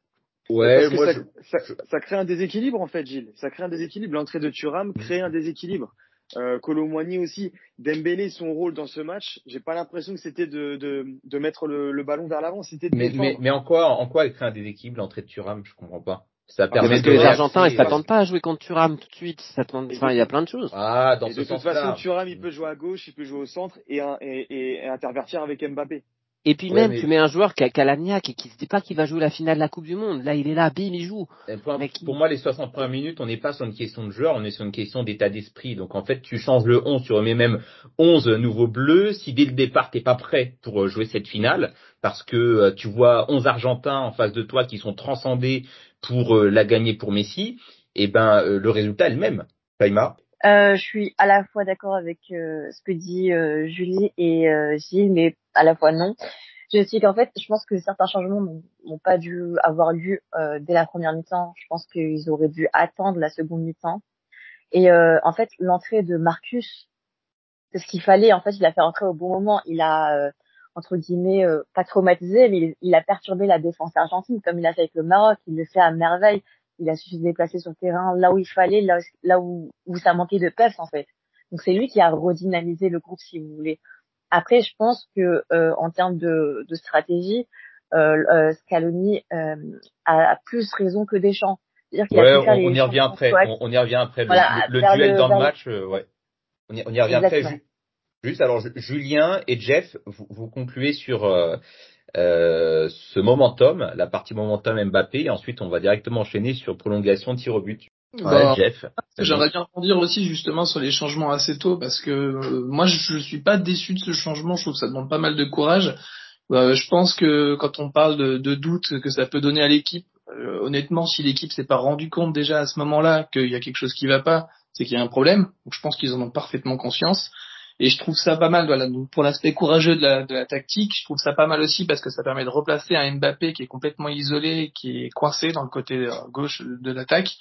Ouais, moi, ça, ça, ça, crée un déséquilibre en fait, Gilles. Ça crée un déséquilibre. L'entrée de Thuram crée un déséquilibre euh, Colomwani aussi, Dembélé son rôle dans ce match, j'ai pas l'impression que c'était de, de, de mettre le, le ballon vers l'avant, c'était de mais, mais, mais, en quoi en quoi il crée un déséquilibre l'entrée de Thuram, je comprends pas. Ça permet parce que les Argentins ils s'attendent pas à jouer contre Thuram tout de suite, enfin il y a plein de choses. Ah, dans et ce de toute façon Thuram il peut jouer à gauche, il peut jouer au centre et, et, et intervertir avec Mbappé. Et puis même, tu mets un joueur qui a, qui et qui se dit pas qu'il va jouer la finale de la Coupe du Monde. Là, il est là, bim, il joue. Pour, pour, moi, les 60 premières minutes, on n'est pas sur une question de joueur, on est sur une question d'état d'esprit. Donc en fait, tu changes le 11, tu remets même 11 nouveaux bleus. Si dès le départ, t'es pas prêt pour euh, jouer cette finale, parce que euh, tu vois 11 Argentins en face de toi qui sont transcendés pour euh, la gagner pour Messi, et eh ben le résultat est le même. Paima euh, je suis à la fois d'accord avec euh, ce que dit euh, Julie et Gilles, mais à la fois non. Je sais qu'en fait, je pense que certains changements n'ont pas dû avoir lieu dès la première mi-temps. Je pense qu'ils auraient dû attendre la seconde mi-temps. Et en fait, l'entrée de Marcus, c'est ce qu'il fallait. En fait, il a fait entrer au bon moment. Il a entre guillemets pas traumatisé, mais il, il, a perturbé la défense argentine comme il a fait avec le Maroc. Il le fait à merveille il a su se déplacer sur le terrain là où il fallait, là, là où, où ça manquait de peps en fait. Donc c'est lui qui a redynamisé le groupe si vous voulez. Après, je pense que euh, en termes de, de stratégie, euh, Scaloni a, plus raison que Deschamps. Qu'il ouais, a on, on, y revient après. On, y revient après. Le, le, duel dans le match, ouais. On y, on y revient Exactement. après. Juste, alors Julien et Jeff, vous, vous concluez sur euh, euh, ce momentum, la partie momentum Mbappé, et ensuite on va directement enchaîner sur prolongation tir au but. Ouais, Jeff. J'aimerais bien dire aussi justement sur les changements assez tôt parce que euh, moi je, je suis pas déçu de ce changement, je trouve que ça demande pas mal de courage. Euh, je pense que quand on parle de, de doute que ça peut donner à l'équipe, euh, honnêtement, si l'équipe s'est pas rendu compte déjà à ce moment-là qu'il y a quelque chose qui va pas, c'est qu'il y a un problème. Donc je pense qu'ils en ont parfaitement conscience. Et je trouve ça pas mal, voilà. Donc pour l'aspect courageux de la, de la tactique, je trouve ça pas mal aussi parce que ça permet de replacer un Mbappé qui est complètement isolé, qui est coincé dans le côté euh, gauche de l'attaque,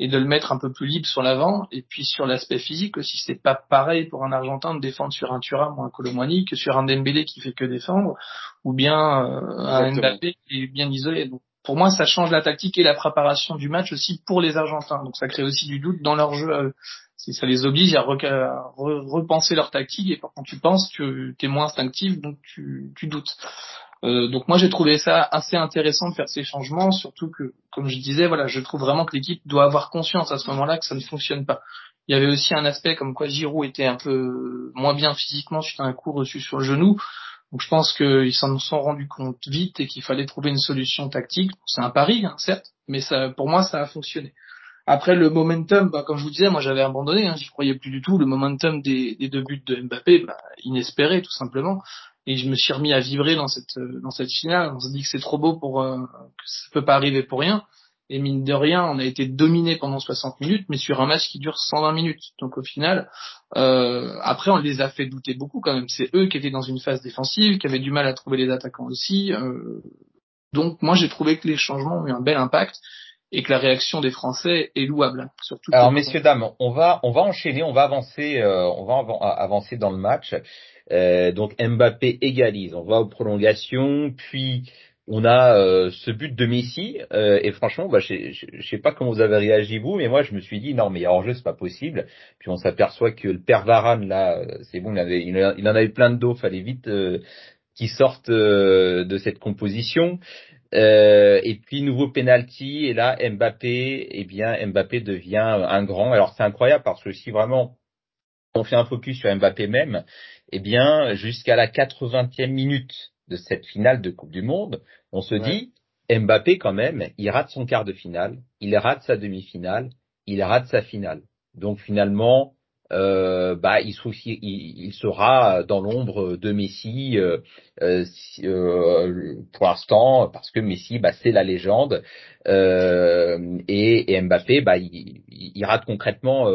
et de le mettre un peu plus libre sur l'avant. Et puis sur l'aspect physique aussi, c'est pas pareil pour un Argentin de défendre sur un Thuram ou un Colomani que sur un Dembélé qui fait que défendre, ou bien euh, un Mbappé qui est bien isolé. Donc pour moi, ça change la tactique et la préparation du match aussi pour les Argentins. Donc ça crée aussi du doute dans leur jeu à eux ça les oblige à, repenser leur tactique et quand tu penses, tu es moins instinctif, donc tu, tu doutes. Euh, donc moi j'ai trouvé ça assez intéressant de faire ces changements, surtout que, comme je disais, voilà, je trouve vraiment que l'équipe doit avoir conscience à ce moment-là que ça ne fonctionne pas. Il y avait aussi un aspect comme quoi Giroud était un peu moins bien physiquement suite à un coup reçu sur le genou. Donc je pense qu'ils s'en sont rendus compte vite et qu'il fallait trouver une solution tactique. C'est un pari, hein, certes, mais ça, pour moi ça a fonctionné. Après le momentum, bah, comme je vous disais, moi j'avais abandonné, hein, j'y croyais plus du tout. Le momentum des, deux buts de Mbappé, bah, inespéré tout simplement. Et je me suis remis à vibrer dans cette dans cette finale. On se dit que c'est trop beau pour euh, que ça peut pas arriver pour rien. Et mine de rien, on a été dominé pendant 60 minutes, mais sur un match qui dure 120 minutes. Donc au final, euh, après on les a fait douter beaucoup quand même. C'est eux qui étaient dans une phase défensive, qui avaient du mal à trouver les attaquants aussi. Euh, donc moi j'ai trouvé que les changements ont eu un bel impact et que la réaction des Français est louable. Surtout Alors messieurs dames, on va on va enchaîner, on va avancer, euh, on va avancer dans le match. Euh, donc Mbappé égalise, on va aux prolongations, puis on a euh, ce but de Messi euh, et franchement, bah, je, je, sais pas comment vous avez réagi vous, mais moi je me suis dit non mais hors jeu c'est pas possible. Puis on s'aperçoit que le père Varane là, c'est bon, il, avait, il, en avait plein de dos, fallait vite qu'il sorte de cette composition. Euh, et puis nouveau penalty et là Mbappé, eh bien Mbappé devient un grand. Alors c'est incroyable parce que si vraiment on fait un focus sur Mbappé même, eh bien jusqu'à la 80e minute de cette finale de Coupe du Monde, on se dit Mbappé quand même, il rate son quart de finale, il rate sa demi-finale, il rate sa finale. Donc finalement, euh, bah, il, il, sera dans l'ombre de Messi euh, euh, euh, pour l'instant parce que Messi, bah, c'est la légende euh, et, et, Mbappé, bah, il, il rate concrètement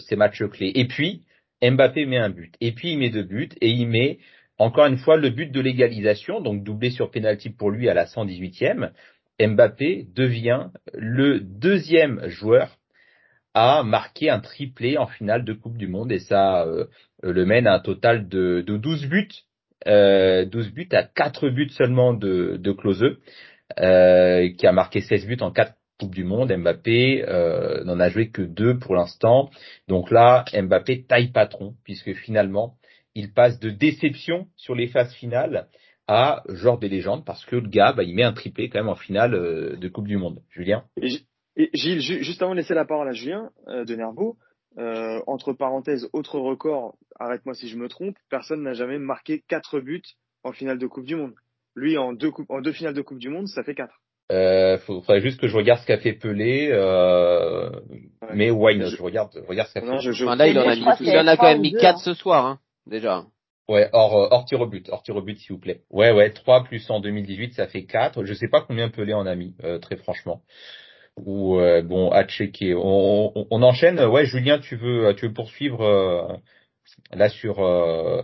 ses matchs clés. Et puis Mbappé met un but, et puis il met deux buts et il met encore une fois le but de l'égalisation, donc doublé sur penalty pour lui à la 118e. Mbappé devient le deuxième joueur a marqué un triplé en finale de Coupe du Monde et ça euh, le mène à un total de, de 12 buts, euh, 12 buts à 4 buts seulement de, de Klose, euh, qui a marqué 16 buts en 4 Coupes du Monde. Mbappé euh, n'en a joué que 2 pour l'instant. Donc là, Mbappé taille patron puisque finalement, il passe de déception sur les phases finales à genre des légendes parce que le gars, bah, il met un triplé quand même en finale euh, de Coupe du Monde. Julien? Et Gilles, juste avant de laisser la parole à Julien euh, de Nervo, euh, entre parenthèses, autre record, arrête-moi si je me trompe, personne n'a jamais marqué quatre buts en finale de Coupe du Monde. Lui, en deux, en deux finales de Coupe du Monde, ça fait quatre. Euh, faudrait juste que je regarde ce qu'a fait Pelé, euh, mais why Je regarde, regarde ce qu'a fait. Je, je, là, il en a, mis, il en a quand même mis quatre ce soir, hein, déjà. Ouais, hors, euh, hors tir au but, hors tir au but s'il vous plaît. Ouais, ouais, 3 plus en 2018, ça fait 4. Je sais pas combien Pelé en a mis, euh, très franchement ou euh, bon à checker. On, on, on, enchaîne. Ouais, Julien, tu veux tu veux poursuivre euh, là sur euh,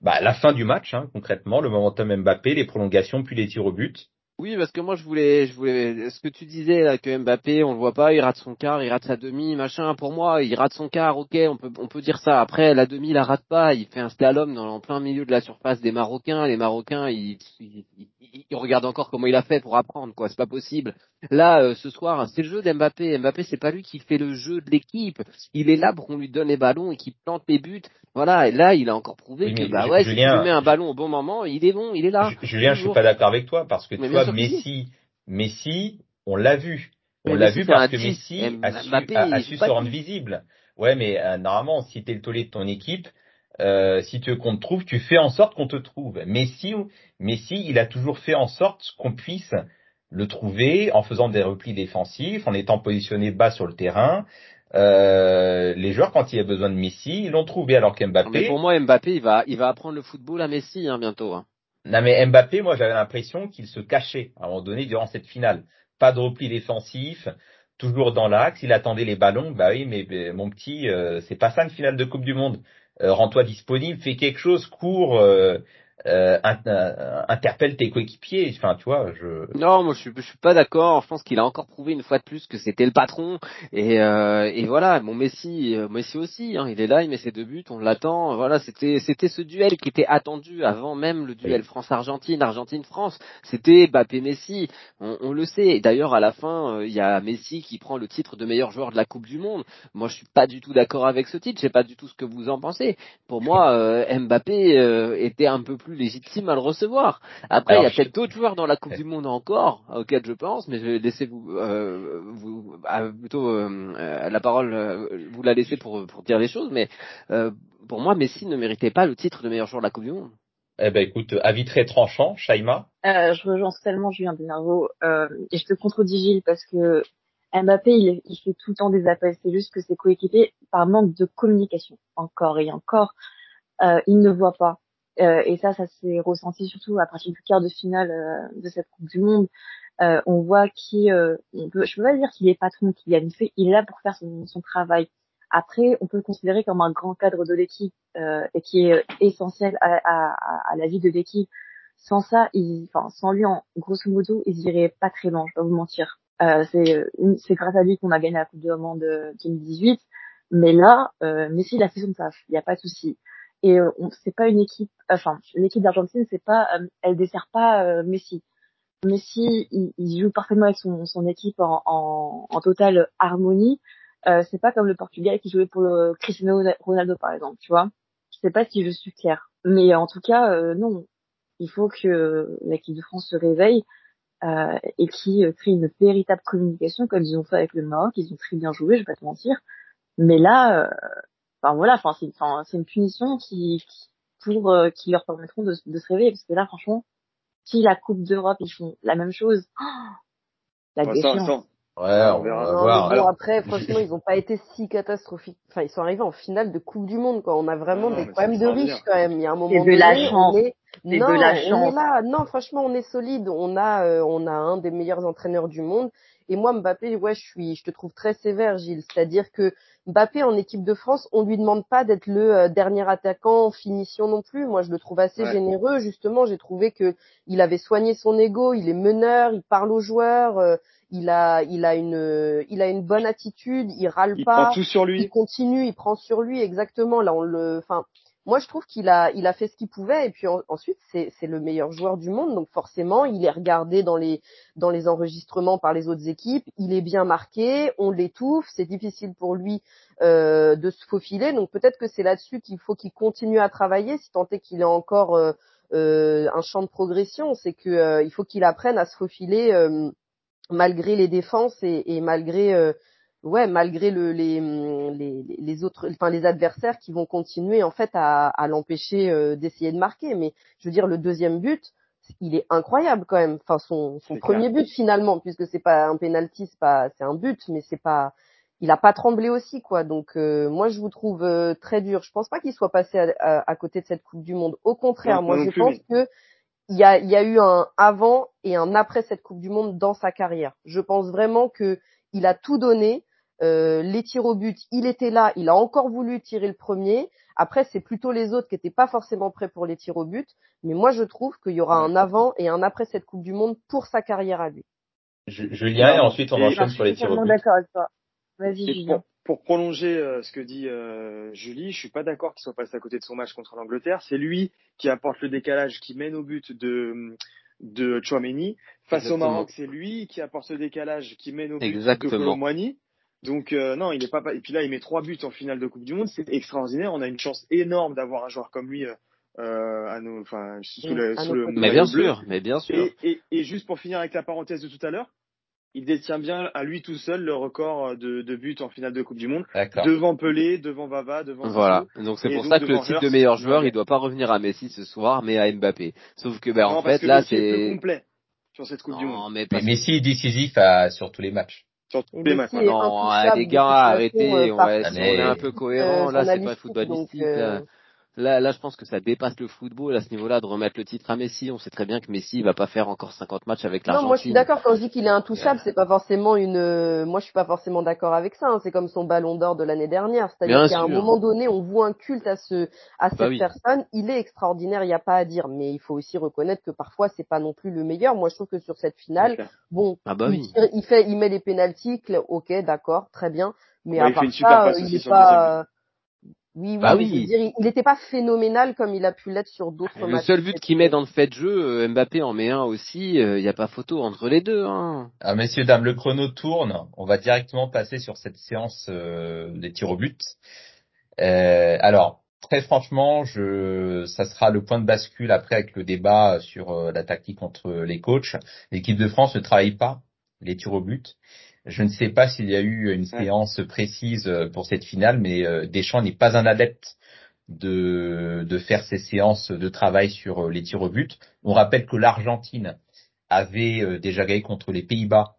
bah, la fin du match hein, concrètement, le momentum Mbappé, les prolongations puis les tirs au but. Oui, parce que moi je voulais, je voulais, ce que tu disais là, que Mbappé, on le voit pas, il rate son quart, il rate sa demi, machin. Pour moi, il rate son quart, ok, on peut, on peut dire ça. Après, la demi, il la rate pas, il fait un slalom dans en plein milieu de la surface des Marocains. Les Marocains, ils, ils, ils, regardent encore comment il a fait pour apprendre, quoi. C'est pas possible. Là, euh, ce soir, c'est le jeu d'Mbappé. Mbappé, c'est pas lui qui fait le jeu de l'équipe. Il est là pour qu'on lui donne les ballons et qu'il plante les buts. Voilà. Et là, il a encore prouvé que bah ouais, si tu mets un ballon au bon moment, il est bon, il est là. Julien, je suis pas d'accord avec toi parce que tu Messi, Messi, on l'a vu. On l'a vu parce que Messi a su, se rendre visible. Ouais, mais euh, normalement, si t'es le tollé de ton équipe, euh, si tu veux qu'on te trouve, tu fais en sorte qu'on te trouve. Messi, Messi, il a toujours fait en sorte qu'on puisse le trouver en faisant des replis défensifs, en étant positionné bas sur le terrain. Euh, les joueurs, quand il y a besoin de Messi, ils l'ont trouvé alors qu'Mbappé. Mais pour moi, Mbappé, il va, il va apprendre le football à Messi hein, bientôt. Hein. Non mais Mbappé, moi j'avais l'impression qu'il se cachait à un moment donné durant cette finale. Pas de repli défensif, toujours dans l'axe, il attendait les ballons. Bah oui, mais, mon petit, euh, c'est pas ça une finale de Coupe du Monde. Euh, rends-toi disponible, fais quelque chose, cours, euh, euh, interpelle tes coéquipiers. Enfin, tu vois, je. Non, moi je suis, je suis pas d'accord. Je pense qu'il a encore prouvé une fois de plus que c'était le patron. Et, euh, et voilà, mon Messi, euh, Messi aussi, hein, il est là, il met ses deux buts, on l'attend. Voilà, c'était, c'était ce duel qui était attendu avant même le duel France-Argentine, Argentine-France. C'était Mbappé-Messi. On, on, le sait. D'ailleurs, à la fin, euh, il y a Messi qui prend le titre de meilleur joueur de la Coupe du Monde. Moi, je suis pas du tout d'accord avec ce titre. Je sais pas du tout ce que vous en pensez. Pour moi, Mbappé était un peu plus légitime à le recevoir. Après, il y a peut-être d'autres joueurs dans la Coupe du Monde encore, auxquels je pense, mais je vais laisser vous, euh, vous plutôt euh, la parole, euh, vous la laisser pour, pour dire les choses, mais euh, pour moi, Messi ne méritait pas le titre de meilleur joueur de la Coupe du Monde. Eh ben écoute, avis très tranchant, Shaima. Euh, je rejoins tellement Julien Benarvo euh, et je te contredis Gilles parce que Mbappé il, il, fait tout le temps des appels, c'est juste que ses coéquipiers par manque de communication encore et encore, euh, il ne voit pas et ça, ça s'est ressenti surtout à partir du quart de finale euh, de cette Coupe du Monde. Euh, on voit qui, on je peux pas dire qu'il est patron, qu'il fait, il est là pour faire son, son, travail. Après, on peut le considérer comme un grand cadre de l'équipe et qui est essentiel à, à, à la vie de l'équipe. Sans ça, il, enfin, sans lui, en grosso modo, il irait pas très loin. Je vais pas vous mentir. Euh, c'est c'est grâce à lui qu'on a gagné la Coupe du Monde 2018. Mais là, euh, Messi il a fait son taf, il n'y a pas de souci et euh, c'est pas une équipe enfin l'équipe d'Argentine c'est pas euh, elle dessert pas euh, Messi. Messi il, il, joue parfaitement avec son, son équipe en, en, en totale harmonie. Euh, c'est pas comme le Portugal qui jouait pour le Cristiano Ronaldo par exemple tu vois. Je sais pas si je suis claire. Mais en tout cas euh, non. Il faut que l'équipe de France se réveille euh, et qui crée une véritable communication comme ils ont fait avec le Maroc. Ils ont très bien joué je vais pas te mentir. Mais là enfin voilà, enfin c'est enfin, une punition qui, pour euh, qui leur permettront de, de, se réveiller parce que là franchement, si la Coupe d'Europe ils font la même chose, oh, <gasps> la défiance. Ouais, on verra. voir. Bon, après, <laughs> franchement, ils n'ont pas été si catastrophiques. Enfin, ils sont arrivés en finale de Coupe du Monde, quoi. On a vraiment des problèmes de riches, quand même. Il y a un moment donné. de la chance. Non, de la chance. on est là. Non, franchement, on est solide. On a, euh, on a un des meilleurs entraîneurs du monde. Et moi, Mbappé, ouais, je suis, je te trouve très sévère, Gilles. C'est-à-dire que Mbappé en équipe de France, on lui demande pas d'être le euh, dernier attaquant en finition non plus. Moi, je le trouve assez généreux. Justement, j'ai trouvé que il avait soigné son ego. Il est meneur, il parle aux joueurs. Euh, il a, il a une, il a une bonne attitude. Il râle il pas. Il prend tout sur lui. Il continue. Il prend sur lui exactement. Là, on le, enfin moi je trouve qu'il a il a fait ce qu'il pouvait et puis ensuite c'est le meilleur joueur du monde donc forcément il est regardé dans les dans les enregistrements par les autres équipes il est bien marqué on l'étouffe c'est difficile pour lui euh, de se faufiler donc peut-être que c'est là-dessus qu'il faut qu'il continue à travailler si tant est qu'il ait encore euh, euh, un champ de progression c'est que il faut qu'il apprenne à se faufiler malgré les défenses et, malgré ouais, malgré le, les, les, les, autres, enfin les adversaires qui vont continuer en fait à, à l'empêcher euh, d'essayer de marquer. Mais je veux dire, le deuxième but, il est incroyable quand même. Enfin, son, son premier but finalement, puisque c'est pas un penalty, c'est pas, c'est un but, mais c'est pas, il a pas tremblé aussi quoi. Donc euh, moi je vous trouve euh, très dur. Je pense pas qu'il soit passé à, à, côté de cette Coupe du Monde. Au contraire, moi je pense que il y a, il y a eu un avant et un après cette Coupe du Monde dans sa carrière. Je pense vraiment que il a tout donné Euh, les tirs au but, il était là, il a encore voulu tirer le premier. Après, c'est plutôt les autres qui n'étaient pas forcément prêts pour les tirs au but. Mais moi, je trouve qu'il y aura un avant et un après cette Coupe du Monde pour sa carrière à lui. Julien, et ensuite on enchaîne sur les tirs au but. d'accord avec toi. Vas-y, Julien. Pour, prolonger euh, ce que dit euh, Julie, je suis pas d'accord qu'il soit passé à côté de son match contre l'Angleterre. C'est lui qui apporte le décalage, qui mène au but de de Chouameni. Face Exactement. au Maroc, c'est lui qui apporte le décalage, qui mène au but Exactement. de Colomboigny. Donc euh, non, il est pas et puis là il met trois buts en finale de Coupe du Monde, c'est extraordinaire. On a une chance énorme d'avoir un joueur comme lui euh, euh, à nos, enfin sous le, À sous le. Mais bien bleu. sûr, mais bien sûr. Et, et, et juste pour finir avec la parenthèse de tout à l'heure, il détient bien à lui tout seul le record de, de buts en finale de Coupe du Monde, D'accord. devant Pelé, devant Vava, devant Voilà. Donc c'est pour donc ça que le titre de meilleur joueur, il doit pas revenir à Messi ce soir, mais à Mbappé. Sauf que ben Non, en fait là c'est complet sur cette Coupe du Monde, non mais Messi est décisif à, sur tous les matchs. Sur tous Et les matchs. non, intouchable les gars, arrêtez, on, va, on est un peu cohérent. euh, Là, c'est pas footballistique. Là. Là, je pense que ça dépasse le football à ce niveau-là de remettre le titre à Messi. On sait très bien que Messi il va pas faire encore 50 matchs avec Non, moi je suis l'Argentine. d'accord quand je dis qu'il est intouchable, c'est pas forcément une. euh, Moi je suis pas forcément d'accord avec ça. hein. C'est comme son Ballon d'Or de l'année dernière, c'est-à-dire qu'à un moment donné, on voit un culte à ce à cette Bah oui. personne. Il est extraordinaire, il n'y a pas à dire, mais il faut aussi reconnaître que parfois c'est pas non plus le meilleur. Moi je trouve que sur cette finale, bon, Ah bah il, oui. il fait, il met les pénalties, cl- ok, d'accord, très bien, mais Bah, à il fait part une super ça, passe euh, il est pas. Oui, oui, Bah mais je veux oui. dire, il n'était pas phénoménal comme il a pu l'être sur d'autres Le matchs. seul but qu'il met dans le fait de jeu, euh, Mbappé en met un aussi. Il n'y a pas photo entre les deux. Hein. Ah, messieurs, dames, le chrono tourne. On va directement passer sur cette séance euh, des tirs au but. Euh, alors, très franchement, je, ça sera le point de bascule après avec le débat sur euh, la tactique entre les coachs. L'équipe de France ne travaille pas les tirs au but. Je ne sais pas s'il y a eu une séance précise euh, pour cette finale, mais euh, Deschamps n'est pas un adepte de, de faire ces séances de travail sur euh, les tirs au but. On rappelle que l'Argentine avait déjà gagné contre les Pays-Bas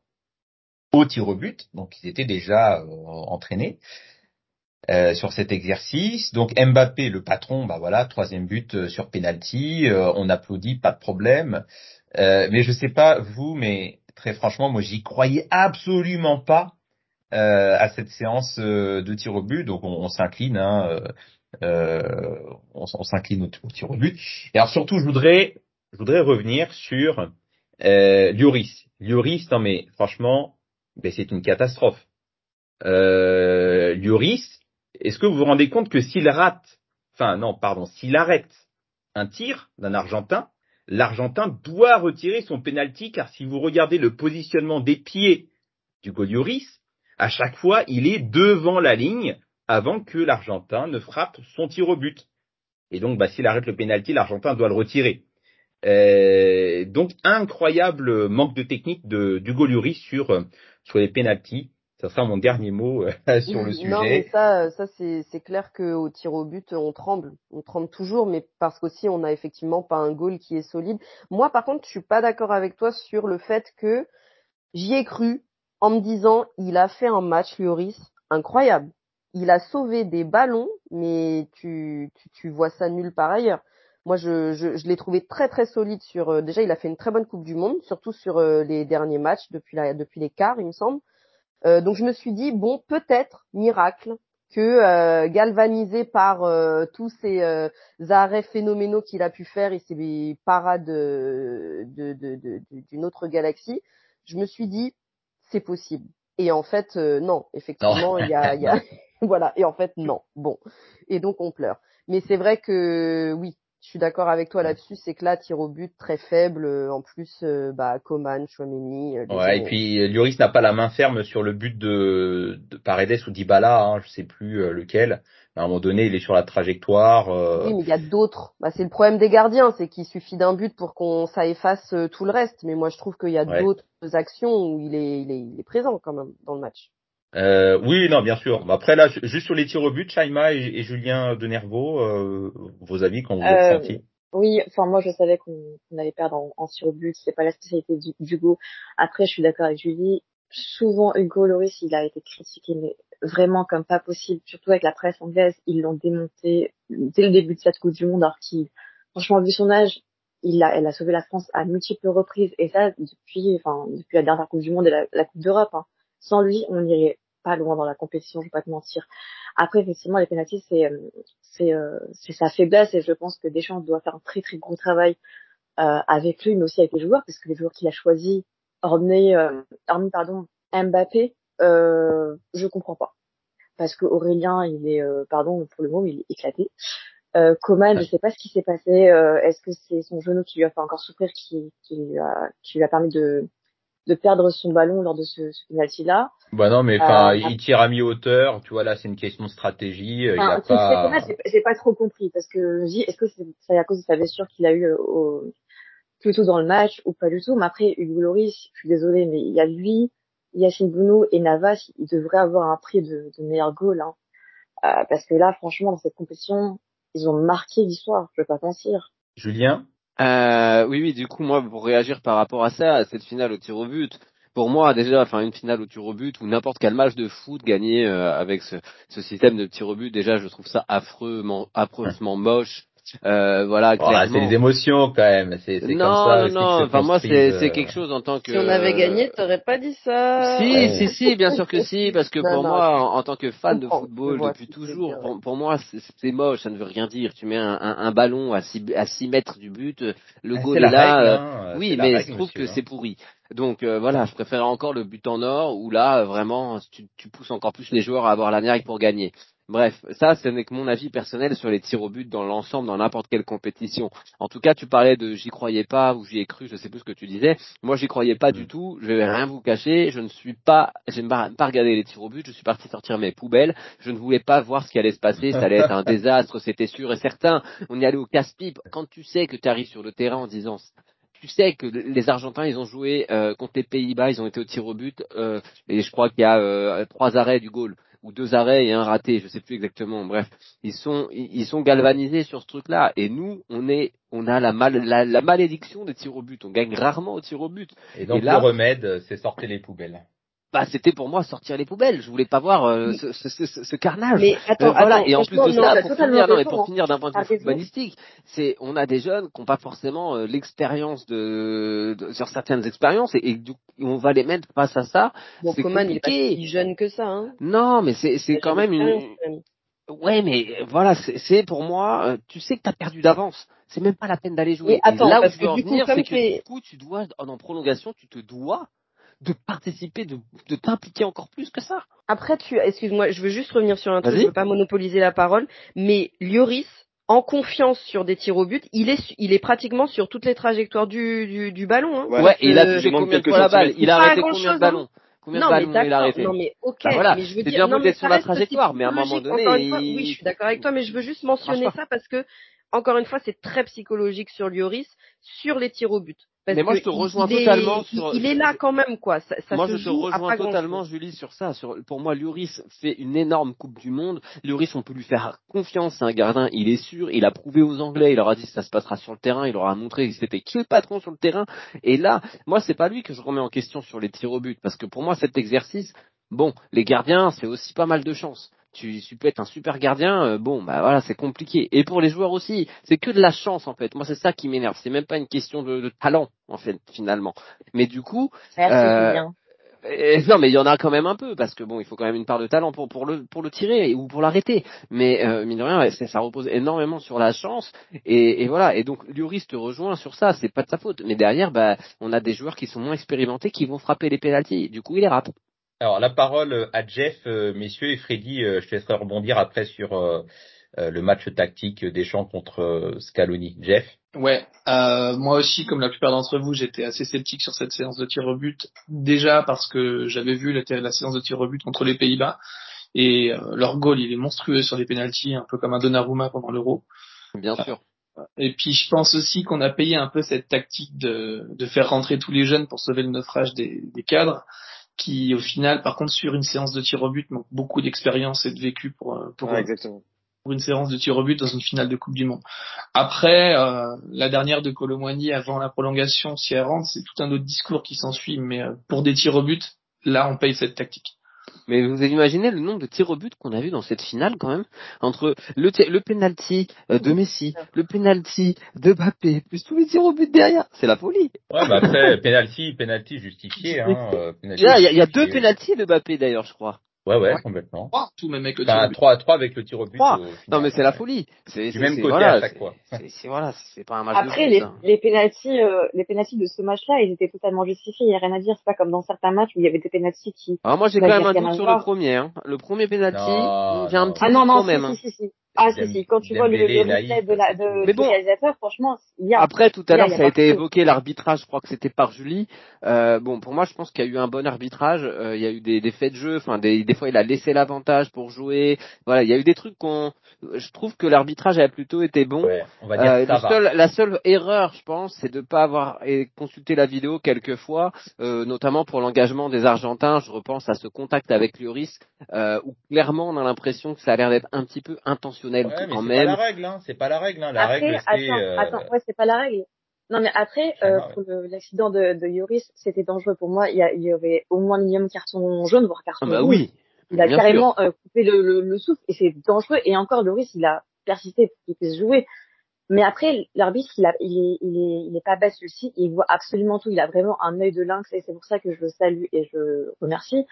au tir au but, donc ils étaient déjà entraînés euh, sur cet exercice. Donc Mbappé, le patron, bah voilà, troisième but euh, sur penalty, euh, on applaudit, pas de problème. Mais je sais pas vous, mais très franchement, moi j'y croyais absolument pas euh, à cette séance euh, de tir au but, donc on, on s'incline, hein, euh, euh, s'incline au tir au but. Et alors surtout, je voudrais, je voudrais revenir sur euh, Lloris. Lloris, non mais franchement, ben, c'est une catastrophe. Euh, Lloris, est-ce que vous vous rendez compte que s'il rate, enfin non, pardon, s'il arrête un tir d'un Argentin, l'Argentin doit retirer son penalty car si vous regardez le positionnement des pieds du goal Lloris, à chaque fois, il est devant la ligne avant que l'Argentin ne frappe son tir au but. Et donc, bah, s'il arrête le penalty, l'Argentin doit le retirer. Euh, donc, incroyable manque de technique de d'Hugo Lloris sur, euh, sur les penalties. Ça sera mon dernier mot euh, <laughs> sur le Non, mais sujet. ça, ça c'est c'est clair qu'au tir au but, on tremble. On tremble toujours, mais parce qu'aussi, on n'a effectivement pas un goal qui est solide. Moi, par contre, je suis pas d'accord avec toi sur le fait que j'y ai cru en me disant, il a fait un match, Lloris, incroyable. Il a sauvé des ballons, mais tu, tu, tu vois ça nulle part ailleurs. Moi, je, je, je l'ai trouvé très très solide sur. euh, déjà, il a fait une très bonne Coupe du Monde, surtout sur euh, les derniers matchs depuis la, depuis les quarts, il me semble. Euh, donc je me suis dit bon peut-être miracle que euh, galvanisé par euh, tous ces euh, arrêts phénoménaux qu'il a pu faire et ces parades de, de, de, de- d'une autre galaxie, je me suis dit c'est possible. Et en fait euh, non, effectivement il y a, il y a <laughs> voilà. Et en fait non. Bon. Et donc on pleure. Mais c'est vrai que oui je suis d'accord avec toi là-dessus, c'est que là, tir au but très faible. euh, En plus, euh, bah, Coman, Chouameni. euh, Ouais, et puis Lloris n'a pas la main ferme sur le but de, de Paredes ou Dybala, hein, je sais plus lequel. À un moment donné, il est sur la trajectoire. euh, Oui, mais il y a d'autres. Bah, c'est le problème des gardiens, c'est qu'il suffit d'un but pour qu'on ça efface tout le reste. Mais moi, je trouve qu'il y a Ouais. d'autres actions où il est, il est, il est présent quand même dans le match. Euh, oui, non, bien sûr. Mais Après là, ju- juste sur les tirs au but, Chaima et, et Julien Denervaux, euh, vos avis quand vous êtes Euh, sentis Oui, enfin moi je savais qu'on allait perdre en, en sur but, c'est pas la spécialité d'Hugo. Après, je suis d'accord avec Julie. Souvent Hugo Loris, il a été critiqué, mais vraiment comme pas possible, surtout avec la presse anglaise, ils l'ont démonté dès le début de cette Coupe du Monde, alors qu'il, franchement, vu son âge, il a, elle a sauvé la France à multiples reprises, et ça depuis, enfin depuis la dernière Coupe du Monde et la, la Coupe d'Europe. hein. Sans lui, on irait pas loin dans la compétition, je vais pas te mentir. Après, effectivement, les pénalties, c'est euh, c'est euh, c'est sa faiblesse et je pense que Deschamps doit faire un très très gros travail euh, avec lui, mais aussi avec les joueurs, parce que les joueurs qu'il a choisis, hormis, euh, hormis pardon, Mbappé, euh, je comprends pas. Parce que Aurélien, il est, euh, pardon pour le mot, il est éclaté. Euh, Coman, je sais pas ce qui s'est passé. Euh, Est-ce que c'est son genou qui lui a fait encore souffrir, qui, qui, lui, a, qui lui a permis de, de perdre son ballon lors de ce, ce penalty-là Bah non, mais enfin, Euh, il tire à mi-hauteur. Tu vois là, c'est une question de stratégie. euh, il a pas. J'ai- pas trop compris parce que je est-ce que c'est à cause de sa blessure qu'il a eu euh, au, plus tôt dans le match ou pas du tout? Mais après, Hugo Loris, je suis désolée, mais il y a lui, Yacine Bounou et Navas, ils devraient avoir un prix de, de meilleur goal. Hein. Euh, parce que là, franchement, dans cette compétition, ils ont marqué l'histoire, je vais pas mentir. Julien? Euh, oui, oui, du coup, moi, pour réagir par rapport à ça, à cette finale au tir au but, pour moi, déjà, enfin, une finale au tir au but ou n'importe quel match de foot gagné euh, avec ce, système de tir au but, déjà, je trouve ça affreusement, affreusement moche. Euh, voilà, Oh, là, clairement. c'est des émotions quand même. C'est c'est comme non, ça. non, non. Enfin, moi, c'est construisent, c'est euh, quelque chose en tant que. Si on avait gagné, t'aurais pas dit ça. Si, Ouais. si, si, bien sûr que si, parce que Non, pour non, moi, en, en tant que fan de football vois depuis toujours, pour, pour moi, c'est c'est moche, ça ne veut rien dire. Tu mets un, un, un ballon à 6 à six mètres du but, euh, le ah, goal c'est est la là. règle, euh, hein, euh, oui, mais règle, je trouve monsieur, que hein. c'est pourri. Donc euh, voilà, je préfère encore le but en or où là, euh, vraiment, tu, tu pousses encore plus les joueurs à avoir la niaque pour gagner. Bref, ça, ce n'est que mon avis personnel sur les tirs au but dans l'ensemble, dans n'importe quelle compétition. En tout cas, tu parlais de j'y croyais pas ou j'y ai cru, je sais plus ce que tu disais. Moi, j'y croyais pas du tout. Je vais rien vous cacher. Je ne suis pas, j'aime pas, pas regarder les tirs au but. Je suis parti sortir mes poubelles. Je ne voulais pas voir ce qui allait se passer. Ça allait être un <laughs> désastre, c'était sûr et certain. On y allait au casse-pipe. Quand tu sais que tu arrives sur le terrain en disant tu sais que les Argentins, ils ont joué euh, contre les Pays-Bas, ils ont été au tir au but, euh, et je crois qu'il y a euh, trois arrêts du goal, ou deux arrêts et un raté, je sais plus exactement. Bref, ils sont ils sont galvanisés sur ce truc-là, et nous, on est on a la, mal, la, la malédiction des tirs au but, on gagne rarement au tir au but. Et donc Et là- le remède, c'est sortir les poubelles. Bah, c'était pour moi sortir les poubelles. Je voulais pas voir euh, ce, ce, ce, ce carnage. Mais attends, Euh, voilà. attends, et en plus de non, ça, pour finir, non, mais pour finir d'un point de T'as vue footballistique, c'est on a des jeunes qui n'ont pas forcément euh, l'expérience de, de- sur certaines expériences et, on va les mettre face à ça. Bon, c'est Coman, il est pas compliqué. si jeune que ça, hein. Non, mais c'est c'est quand même une. Ouais, mais voilà, c'est pour moi. euh, Tu sais que t'as perdu d'avance. C'est même pas la peine d'aller jouer. Mais attends, et là où parce je que veux en venir, c'est que du coup, tu dois en prolongation, tu te dois de participer, de, de t'impliquer encore plus que ça. Après, tu, excuse-moi, je veux juste revenir sur un truc, je veux pas monopoliser la parole, mais Lloris, en confiance sur des tirs au but, il est, su- il est pratiquement sur toutes les trajectoires du, du, du ballon, hein. Ouais, Ouais, et il a Euh, touché demande combien de quelques fois la balle? centimètres? Il a arrêté combien de hein. ballons? Combien non, de ballons il a arrêté? Non, mais ok, Bah voilà, mais je veux dire, non, mais sur la reste trajectoire, mais à un moment donné, encore une fois, il- oui, je suis d'accord avec toi, mais je veux juste mentionner ça parce que, encore une fois, c'est très psychologique sur Lloris, sur les tirs au but. Parce Mais moi, je te il- rejoins il est- totalement sur- Il est là quand même, quoi. Ça, ça moi, se je te rejoins totalement. Julie, sur ça. Sur, pour moi, Lloris fait une énorme Coupe du Monde. Lloris, on peut lui faire confiance. C'est un gardien, il est sûr. Il a prouvé aux Anglais. Il leur a dit que ça se passera sur le terrain. Il leur a montré que c'était qui le patron sur le terrain. Et là, moi, c'est pas lui que je remets en question sur les tirs au but, parce que pour moi, cet exercice, bon, les gardiens, c'est aussi pas mal de chance. Tu, tu peux être un super gardien, euh, bon, bah voilà, c'est compliqué. Et pour les joueurs aussi, c'est que de la chance en fait. Moi, c'est ça qui m'énerve. C'est même pas une question de, de talent en fait, finalement. Mais du coup, Merci Euh, euh, non, mais il y en a quand même un peu parce que bon, il faut quand même une part de talent pour pour le pour le tirer ou pour l'arrêter. Mais euh, mine de rien, ça repose énormément sur la chance et, et voilà. Et donc Lloris te rejoint sur ça, c'est pas de sa faute. Mais derrière, bah, on a des joueurs qui sont moins expérimentés qui vont frapper les pénalties. Du coup, il est rate. Alors la parole à Jeff, euh, messieurs, et Freddy, euh, je te laisserai rebondir après sur euh, euh, le match tactique des champs contre euh, Scaloni. Jeff? Ouais, euh, moi aussi, comme la plupart d'entre vous, j'étais assez sceptique sur cette séance de tir au but. Déjà parce que j'avais vu la, la séance de tir au but contre les Pays-Bas et euh, leur goal, il est monstrueux sur les pénalties, un peu comme un Donnarumma pendant l'Euro. Bien sûr. Et puis je pense aussi qu'on a payé un peu cette tactique de, de faire rentrer tous les jeunes pour sauver le naufrage des, des cadres, qui au final, par contre, sur une séance de tir au but, manque beaucoup d'expérience et de vécu pour, euh, pour, Ouais, exactement. pour une séance de tir au but dans une finale de Coupe du Monde. Après, euh, la dernière de Colomboigny avant la prolongation, si elle rentre, c'est tout un autre discours qui s'ensuit, mais euh, pour des tirs au but, là on paye cette tactique. Mais vous imaginez le nombre de tirs au but qu'on a vu dans cette finale quand même? Entre le le penalty euh, de Messi, le penalty de Mbappé, plus tous les tirs au but derrière, c'est la folie. Ouais, bah après <laughs> penalty, penalty justifié. Hein, euh, penalty il y a, y a deux penalties de Mbappé d'ailleurs, je crois. Ouais, ouais, Ouais. complètement. 3, tout même avec le tir Enfin, au but. 3 3 avec le tir au but. Trois. au final. Non mais c'est la folie. C'est Du même côté voilà, à chaque fois. C'est voilà, c'est pas un match Après, de les, foot. ça. les pénalties, euh, les pénalties de ce match-là, ils étaient totalement justifiés. Il y a rien à dire. C'est pas comme dans certains matchs où il y avait des pénalties qui. Alors moi j'ai quand même un doute à sur le premier. Hein. Le premier penalty, Non, j'ai un petit Ah doute non, non, quand si, même. hein. si, si, si. Ah, si, si. Quand tu vois le, replay de la, de, Mais du bon. réalisateur, franchement, il y a. Après, tout à l'heure, a ça a été partout. évoqué l'arbitrage. Je crois que c'était par Julie. Euh, bon, pour moi, je pense qu'il y a eu un bon arbitrage. Euh, il y a eu des, des faits de jeu. Enfin, des, des fois, il a laissé l'avantage pour jouer. Voilà, il y a eu des trucs qu'on. Je trouve que l'arbitrage a plutôt été bon. Ouais, on va dire Euh, ça le va. seul- la seule erreur, je pense, c'est de pas avoir consulté la vidéo quelques fois, euh, notamment pour l'engagement des Argentins. Je repense à ce contact avec Lloris, euh, où clairement on a l'impression que ça a l'air d'être un petit peu intentionnel Ouais, mais c'est pas la règle, hein. C'est pas la règle, hein. La Après, règle, c'est. attends, euh, attends, ouais, c'est pas la règle. Non, mais après, Ah, euh, pour l'accident de, de Yoris, c'était dangereux pour moi. Il y, a, il y aurait au moins minimum carton jaune, voire carton Ah bah rouge. oui. Il a bien carrément euh, coupé le, le, le souffle et c'est dangereux. Et encore, Loris, il a persisté pour qu'il puisse jouer. Mais après, l'arbitre, il, a, il, est, il, est, il est pas bête celui-ci. Il voit absolument tout. Il a vraiment un œil de lynx et c'est pour ça que je le salue et je le remercie.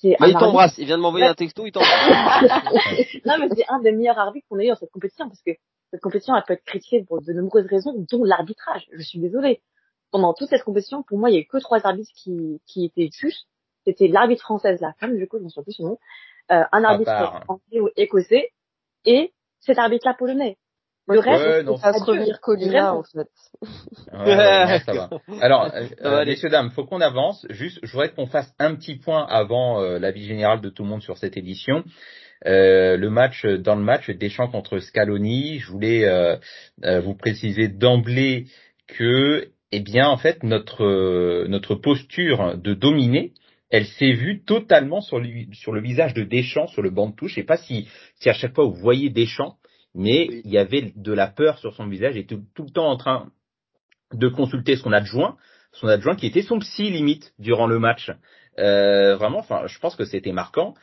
C'est Mais un il t'embrasse. Il vient de m'envoyer un texto. Il t'embrasse. <laughs> non, mais c'est un des meilleurs arbitres qu'on ait eu dans cette compétition parce que cette compétition, elle peut être critiquée pour de nombreuses raisons, dont l'arbitrage. Je suis désolée. Pendant toute cette compétition, pour moi, il y a eu que trois arbitres qui, qui étaient justes. C'était l'arbitre française, la femme, du coup, je m'en souviens plus son nom, euh, un arbitre part. anglais ou écossais, et cet arbitre-là polonais. Le Ouais, reste, non, c'est Ça se revire Colina, en fait. Ouais, ouais, ça va. <laughs> Alors, euh, Ça euh, messieurs, dames, faut qu'on avance. Juste, je voudrais qu'on fasse un petit point avant euh, l'avis général de tout le monde sur cette édition. Euh, le match, dans le match Deschamps contre Scaloni, je voulais euh, euh, vous préciser d'emblée que, eh bien, en fait, notre euh, notre posture de dominer, elle s'est vue totalement sur le sur le visage de Deschamps sur le banc de touche. Je sais pas si si à chaque fois vous voyez Deschamps, mais Oui. il y avait de la peur sur son visage et tout, tout le temps en train de consulter son adjoint, son adjoint qui était son psy limite durant le match. Euh, vraiment, enfin, je pense que c'était marquant.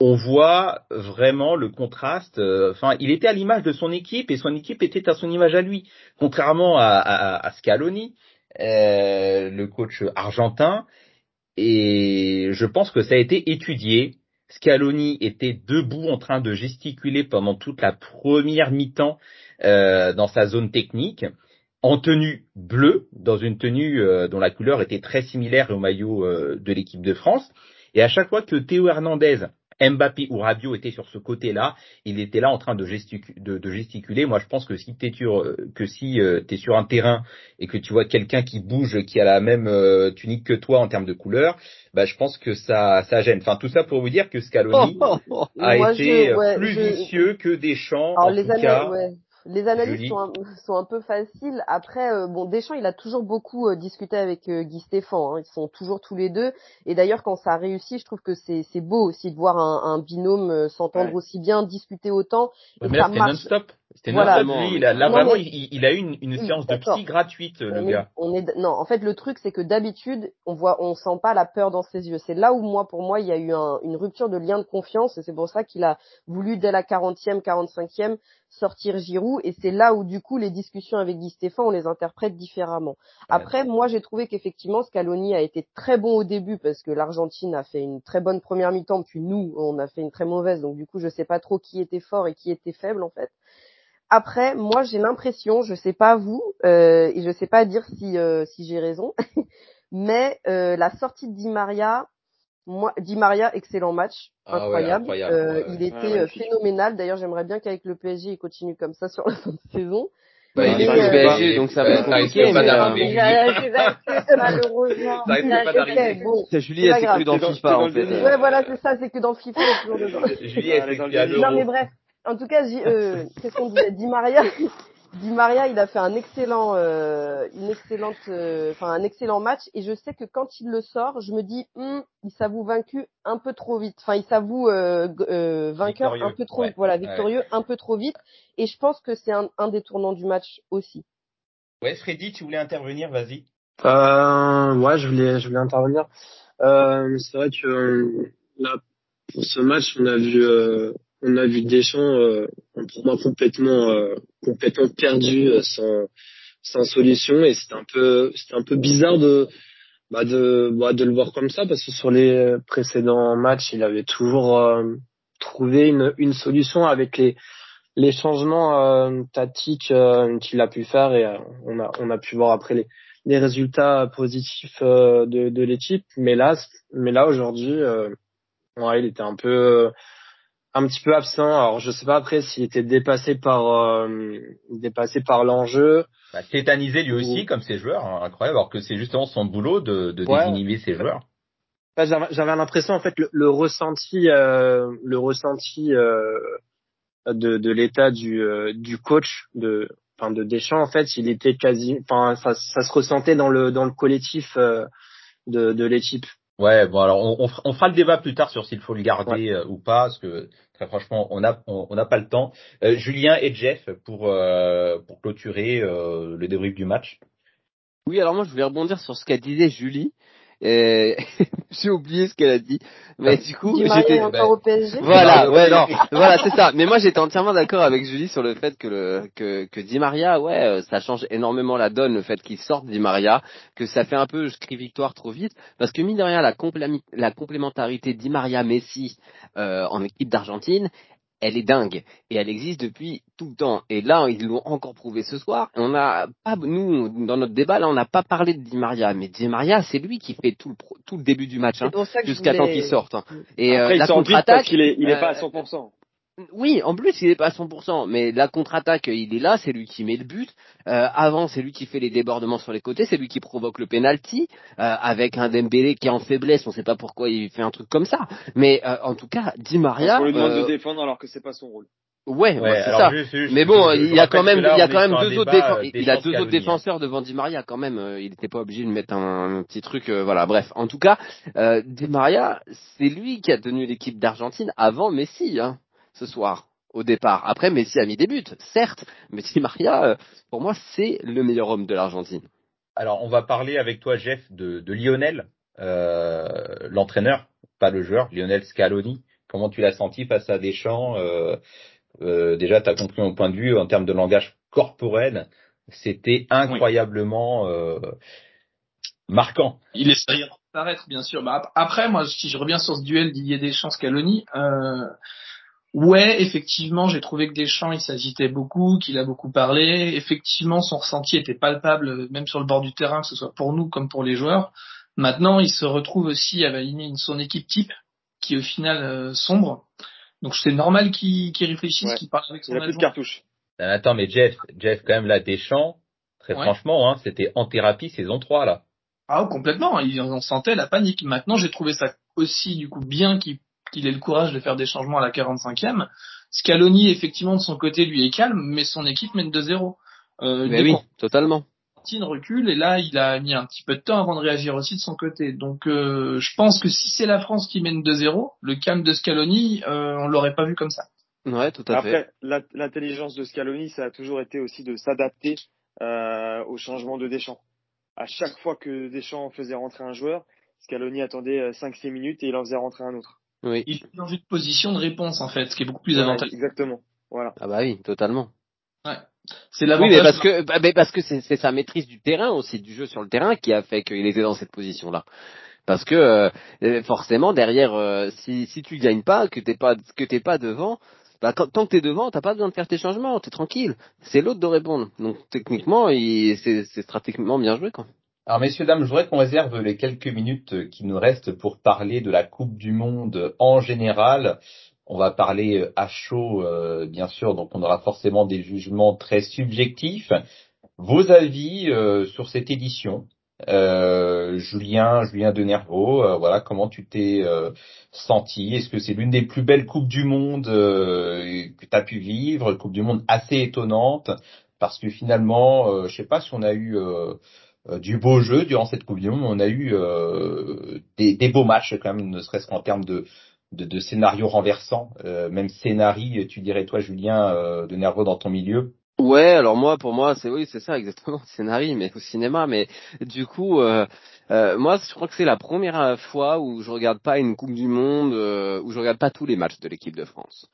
On voit vraiment le contraste. euh, Enfin, il était à l'image de son équipe et son équipe était à son image à lui. Contrairement à, à, à Scaloni, euh, le coach argentin. Et je pense que ça a été étudié. Scaloni était debout en train de gesticuler pendant toute la première mi-temps euh, dans sa zone technique, en tenue bleue, dans une tenue euh, dont la couleur était très similaire au maillot euh, de l'équipe de France. Et à chaque fois que Théo Hernandez, Mbappé ou Rabiot étaient sur ce côté-là, il était là en train de, gesticu- de, de gesticuler. Moi, je pense que si t'es sur, que si euh, t'es sur un terrain et que tu vois quelqu'un qui bouge, qui a la même euh, tunique que toi en termes de couleur, bah, je pense que ça, ça gêne. Enfin, tout ça pour vous dire que Scaloni <laughs> a Moi, été je- euh, ouais, plus je- vicieux que Deschamps. Alors en les tout cas, ouais. Les analyses sont un, <laughs> sont un peu faciles. Après, euh, bon, Deschamps, il a toujours beaucoup euh, discuté avec euh, Guy Stéphane. hein. Ils sont toujours tous les deux. Et d'ailleurs, quand ça a réussi, je trouve que c'est beau aussi de voir un, un binôme s'entendre Ouais. aussi bien, discuter autant. Et mais ça marche. non-stop. C'était Voilà. Lui, il a- là, Non, vraiment, mais- il, il a eu une, une Oui, séance de psy gratuite, le on est, gars. on est, non, en fait, le truc, c'est que d'habitude, on voit, on sent pas la peur dans ses yeux. C'est là où moi, pour moi, il y a eu un- une rupture de lien de confiance, et c'est pour ça qu'il a voulu dès la 40e, 45e sortir Giroud, et c'est là où du coup les discussions avec Guy Stéphane, on les interprète différemment. Après, moi, j'ai trouvé qu'effectivement, Scaloni a été très bon au début parce que l'Argentine a fait une très bonne première mi-temps, puis nous, on a fait une très mauvaise, donc du coup, je sais pas trop qui était fort et qui était faible en fait. Après, moi, j'ai l'impression, je sais pas vous, euh, et je sais pas dire si euh, si j'ai raison, <laughs> mais euh, la sortie de Di Maria, moi, Di Maria, excellent match, Ah ouais, incroyable. Euh, ouais, il était Ouais, euh, phénoménal. D'ailleurs, j'aimerais bien qu'avec le PSG, il continue comme ça sur <laughs> la fin de saison. Bah, il est euh, plus au PSG, il est- donc ça va être compliqué. euh, <laughs> malheureusement. Ça risque pas d'arriver. Bon. C'est Julie, C'est elle s'est crue dans FIFA, en le fait. Ouais, voilà, c'est ça, c'est que dans FIFA, il est toujours dedans. Julie, elle s'est à. Non, mais bref. En tout cas, euh, <laughs> qu'est-ce qu'on disait? Di Maria, Di Maria, il a fait un excellent, euh, une excellente, euh, enfin un excellent match. Et je sais que quand il le sort, je me dis, Hum, il s'avoue vaincu un peu trop vite. Enfin, il s'avoue euh, euh, vainqueur Victorieux, un peu trop, ouais. voilà, Ouais. victorieux un peu trop vite. Et je pense que c'est un, un des tournants du match aussi. Ouais, Freddy, tu voulais intervenir, vas-y. Euh, ouais, je voulais, je voulais intervenir. Euh, c'est vrai que euh, là, pour ce match, on a vu, euh, on a vu Deschamps, euh, pour moi complètement, euh, complètement perdu, euh, sans, sans solution, et c'était un peu, c'était un peu bizarre de, bah de bah de le voir comme ça parce que sur les précédents matchs, il avait toujours euh, trouvé une une solution avec les les changements euh, tactiques euh, qu'il a pu faire. Et on a on a pu voir après les les résultats positifs de de l'équipe. Mais là mais là aujourd'hui ouais, il était un peu un petit peu absent. Alors je sais pas après s'il était dépassé par dépassé par l'enjeu bah, tétanisé lui aussi, comme ses joueurs, hein, incroyable, alors que c'est justement son boulot de, de désinhiber ses joueurs. Bah, J'avais l'impression en fait le, le ressenti, euh, le ressenti euh, de, de l'état du, euh, du coach de, enfin de Deschamps en fait, il était quasi, enfin ça, ça se ressentait dans le dans le collectif euh, de, de l'équipe. Ouais, bon alors on, on, fera le débat plus tard sur s'il faut le garder euh, ou pas, parce que très franchement on n'a on, n'a pas le temps. Euh, Julien et Jeff pour euh, pour clôturer le débrief du match. Oui, alors moi je voulais rebondir sur ce qu'a disait Julie. <laughs> j'ai oublié ce qu'elle a dit, mais du coup j'étais encore au PSG. Voilà, ouais non, <laughs> voilà c'est ça. Mais moi j'étais entièrement d'accord avec Julie sur le fait que le que que Di Maria, ouais, euh, ça change énormément la donne le fait qu'il sorte Di Maria, que ça fait un peu je crie victoire trop vite, parce que mine de rien la, la complémentarité Di Maria Messi euh, en équipe d'Argentine, elle est dingue et elle existe depuis tout le temps. Et là, ils l'ont encore prouvé ce soir. On a pas, nous, dans notre débat, là, on n'a pas parlé de Di Maria, mais Di Maria, c'est lui qui fait tout le, tout le début du match, hein, jusqu'à temps qu'il sorte. Hein. Et Après, euh, la contre-attaque, il est, il est pas à 100%. Euh, oui, en plus, il n'est pas à 100%, mais la contre-attaque, il est là, c'est lui qui met le but. Euh, avant, c'est lui qui fait les débordements sur les côtés, c'est lui qui provoque le penalty, euh, avec un Dembélé qui est en faiblesse, on ne sait pas pourquoi il fait un truc comme ça. Mais euh, en tout cas, Di Maria... On lui demande de défendre alors que c'est pas son rôle. Ouais, ouais c'est ça. mais bon, il y a quand même, il y a quand même deux autres défenseurs. Il a deux autres défenseurs devant Di Maria quand même. Il n'était pas obligé de mettre un, petit truc. voilà, bref. En tout cas, Di Maria, c'est lui qui a tenu l'équipe d'Argentine avant Messi. Hein ce soir au départ. Après, Messi a mis des buts, certes, mais Di Maria, euh, pour moi, c'est le meilleur homme de l'Argentine. Alors, on va parler avec toi, Jeff, de, Lionel, euh, l'entraîneur, pas le joueur, Lionel Scaloni. Comment tu l'as senti face à Deschamps euh, euh, Déjà, tu as compris mon point de vue en termes de langage corporel. C'était incroyablement marquant. Il est paraître, bien sûr. Bah, après, moi, si je reviens sur ce duel Didier Deschamps-Scaloni, euh, Ouais, effectivement, j'ai trouvé que Deschamps, il s'agitait beaucoup, qu'il a beaucoup parlé. Effectivement, son ressenti était palpable, même sur le bord du terrain, que ce soit pour nous comme pour les joueurs. Maintenant, il se retrouve aussi à aligner son équipe type, qui est au final euh, sombre. Donc c'est normal qu'il réfléchisse, qu'il parle avec son Il a plus de cartouche. Euh, attends, mais Jeff, Jeff, quand même là, Deschamps, très franchement, hein, c'était en thérapie saison 3 là. Ah complètement, il en sentait la panique. Maintenant, j'ai trouvé ça aussi du coup bien qu'il qu'il ait le courage de faire des changements à la 45e. Scaloni, effectivement, de son côté, lui est calme, mais son équipe mène 2-0. Euh, mais oui, totalement. Martin recule et là, il a mis un petit peu de temps avant de réagir aussi de son côté. Donc, euh, je pense que si c'est la France qui mène 2-0, le calme de Scaloni, euh, on l'aurait pas vu comme ça. Ouais, tout à fait. Après, l'intelligence de Scaloni, ça a toujours été aussi de s'adapter euh, au changement de Deschamps. À chaque fois que Deschamps faisait rentrer un joueur, Scaloni attendait 5-6 euh, minutes et il en faisait rentrer un autre. Oui. Il est dans une position de réponse en fait, ce qui est beaucoup plus avantageux. Exactement. Voilà. Ah bah oui, totalement. Ouais. C'est l'avantage. Oui, mais parce que bah, mais parce que c'est sa maîtrise du terrain aussi, du jeu sur le terrain, qui a fait qu'il était dans cette position-là. Parce que euh, forcément derrière, euh, si si tu gagnes pas, que t'es pas que t'es pas devant, bah, quand, tant que t'es devant, t'as pas besoin de faire tes changements, t'es tranquille. C'est l'autre de répondre. Donc techniquement, c'est stratégiquement bien joué quoi. Alors messieurs, dames, je voudrais qu'on réserve les quelques minutes qui nous restent pour parler de la Coupe du Monde en général. On va parler à chaud, euh, bien sûr, donc on aura forcément des jugements très subjectifs. Vos avis euh, sur cette édition euh, Julien, Julien Denervaux, euh, voilà, comment tu t'es senti? Est-ce que c'est l'une des plus belles coupes du monde que tu as pu vivre? Coupe du monde assez étonnante parce que finalement, je sais pas si on a eu euh, du beau jeu durant cette Coupe du Monde. On a eu euh, des, beaux matchs quand même, ne serait-ce qu'en termes de, de, de scénario renversant, euh, même scénario, tu dirais toi Julien, de nerveux dans ton milieu. Ouais, alors moi, pour moi, c'est oui, c'est ça exactement, <laughs> scénario, mais au cinéma. Mais du coup, euh, moi, je crois que c'est la première fois où je regarde pas une Coupe du Monde, où je regarde pas tous les matchs de l'équipe de France.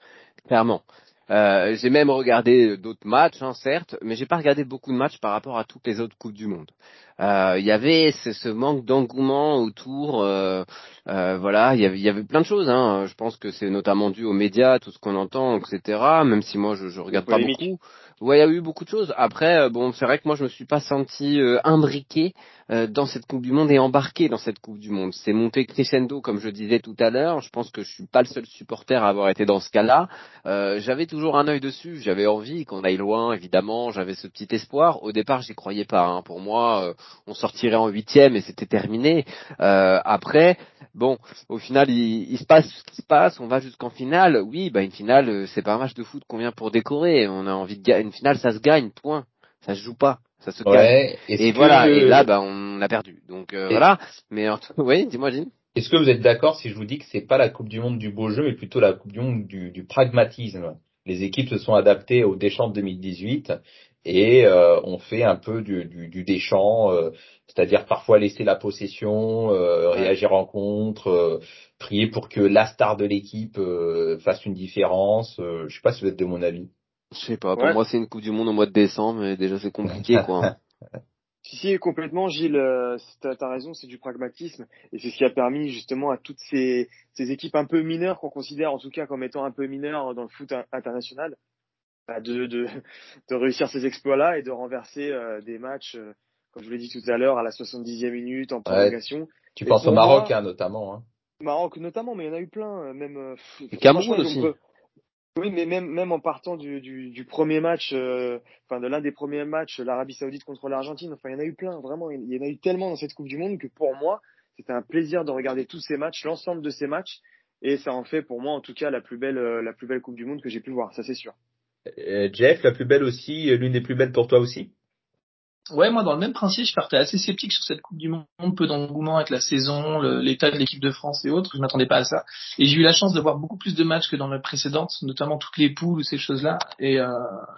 Clairement. Euh, j'ai même regardé d'autres matchs, hein, certes, mais j'ai pas regardé beaucoup de matchs par rapport à toutes les autres coupes du monde. Euh, Il y avait ce, ce manque d'engouement autour. Euh, euh, voilà, il y, avait, y avait plein de choses. Hein. Je pense que c'est notamment dû aux médias, tout ce qu'on entend, etc. Même si moi je, je regarde pas beaucoup. Ouais, il y a eu beaucoup de choses. Après, euh, bon, c'est vrai que moi je me suis pas senti euh, imbriqué euh, dans cette Coupe du Monde et embarqué dans cette Coupe du Monde. C'est monté crescendo, comme je disais tout à l'heure. Je pense que je suis pas le seul supporter à avoir été dans ce cas-là. Euh, j'avais toujours un œil dessus. J'avais envie qu'on aille loin, évidemment. J'avais ce petit espoir. Au départ, j'y croyais pas. hein. Pour moi, euh, on sortirait en huitième et c'était terminé. Euh, après, bon, au final, il, il se passe ce qui se passe. On va jusqu'en finale. Oui, bah une finale, c'est pas un match de foot qu'on vient pour décorer. On a envie de gagner. Une finale, ça se gagne. Point. Ça se joue pas. Ça se gagne. Ouais. Est-ce Et que- voilà. Et là, bah on a perdu. Donc euh, voilà. Mais en tout- <laughs> oui, dis-moi, Jim. Est-ce que vous êtes d'accord si je vous dis que c'est pas la Coupe du Monde du beau jeu, mais plutôt la Coupe du Monde du, du pragmatisme? Les équipes se sont adaptées au Deschamps de 2018 et euh, ont fait un peu du, du, du Deschamps, euh, c'est-à-dire parfois laisser la possession, euh, réagir en contre, euh, prier pour que la star de l'équipe euh, fasse une différence. Euh, je sais pas si vous êtes de mon avis. Je sais pas. Pour Ouais. moi, c'est une Coupe du Monde au mois de décembre, mais déjà c'est compliqué, <laughs> quoi. Si, si, complètement, Gilles, euh, t'as as raison, c'est du pragmatisme. Et c'est ce qui a permis justement à toutes ces, ces équipes un peu mineures, qu'on considère en tout cas comme étant un peu mineures dans le foot in- international, bah, de, de, de réussir ces exploits-là et de renverser euh, des matchs, euh, comme je vous l'ai dit tout à l'heure, à la 70e minute, en prolongation. Tu Et penses au Maroc moi- hein, notamment. Hein. Maroc notamment, mais il y en a eu plein, même. euh, Le Cameroun aussi. peut- Oui, mais même même en partant du, du, du premier match, euh, enfin de l'un des premiers matchs, l'Arabie Saoudite contre l'Argentine. Enfin, il y en a eu plein, vraiment. Il y en a eu tellement dans cette Coupe du Monde que pour moi, c'était un plaisir de regarder tous ces matchs, l'ensemble de ces matchs, et ça en fait pour moi en tout cas la plus belle euh, la plus belle Coupe du Monde que j'ai pu voir, ça c'est sûr. Euh, Jeff, la plus belle aussi, euh, l'une des plus belles pour toi aussi? Ouais, moi, dans le même principe, je partais assez sceptique sur cette Coupe du Monde, peu d'engouement avec la saison, l'état de l'équipe de France et autres. Je m'attendais pas à ça. Et j'ai eu la chance de voir beaucoup plus de matchs que dans la précédente, notamment toutes les poules ou ces choses-là. Et, euh,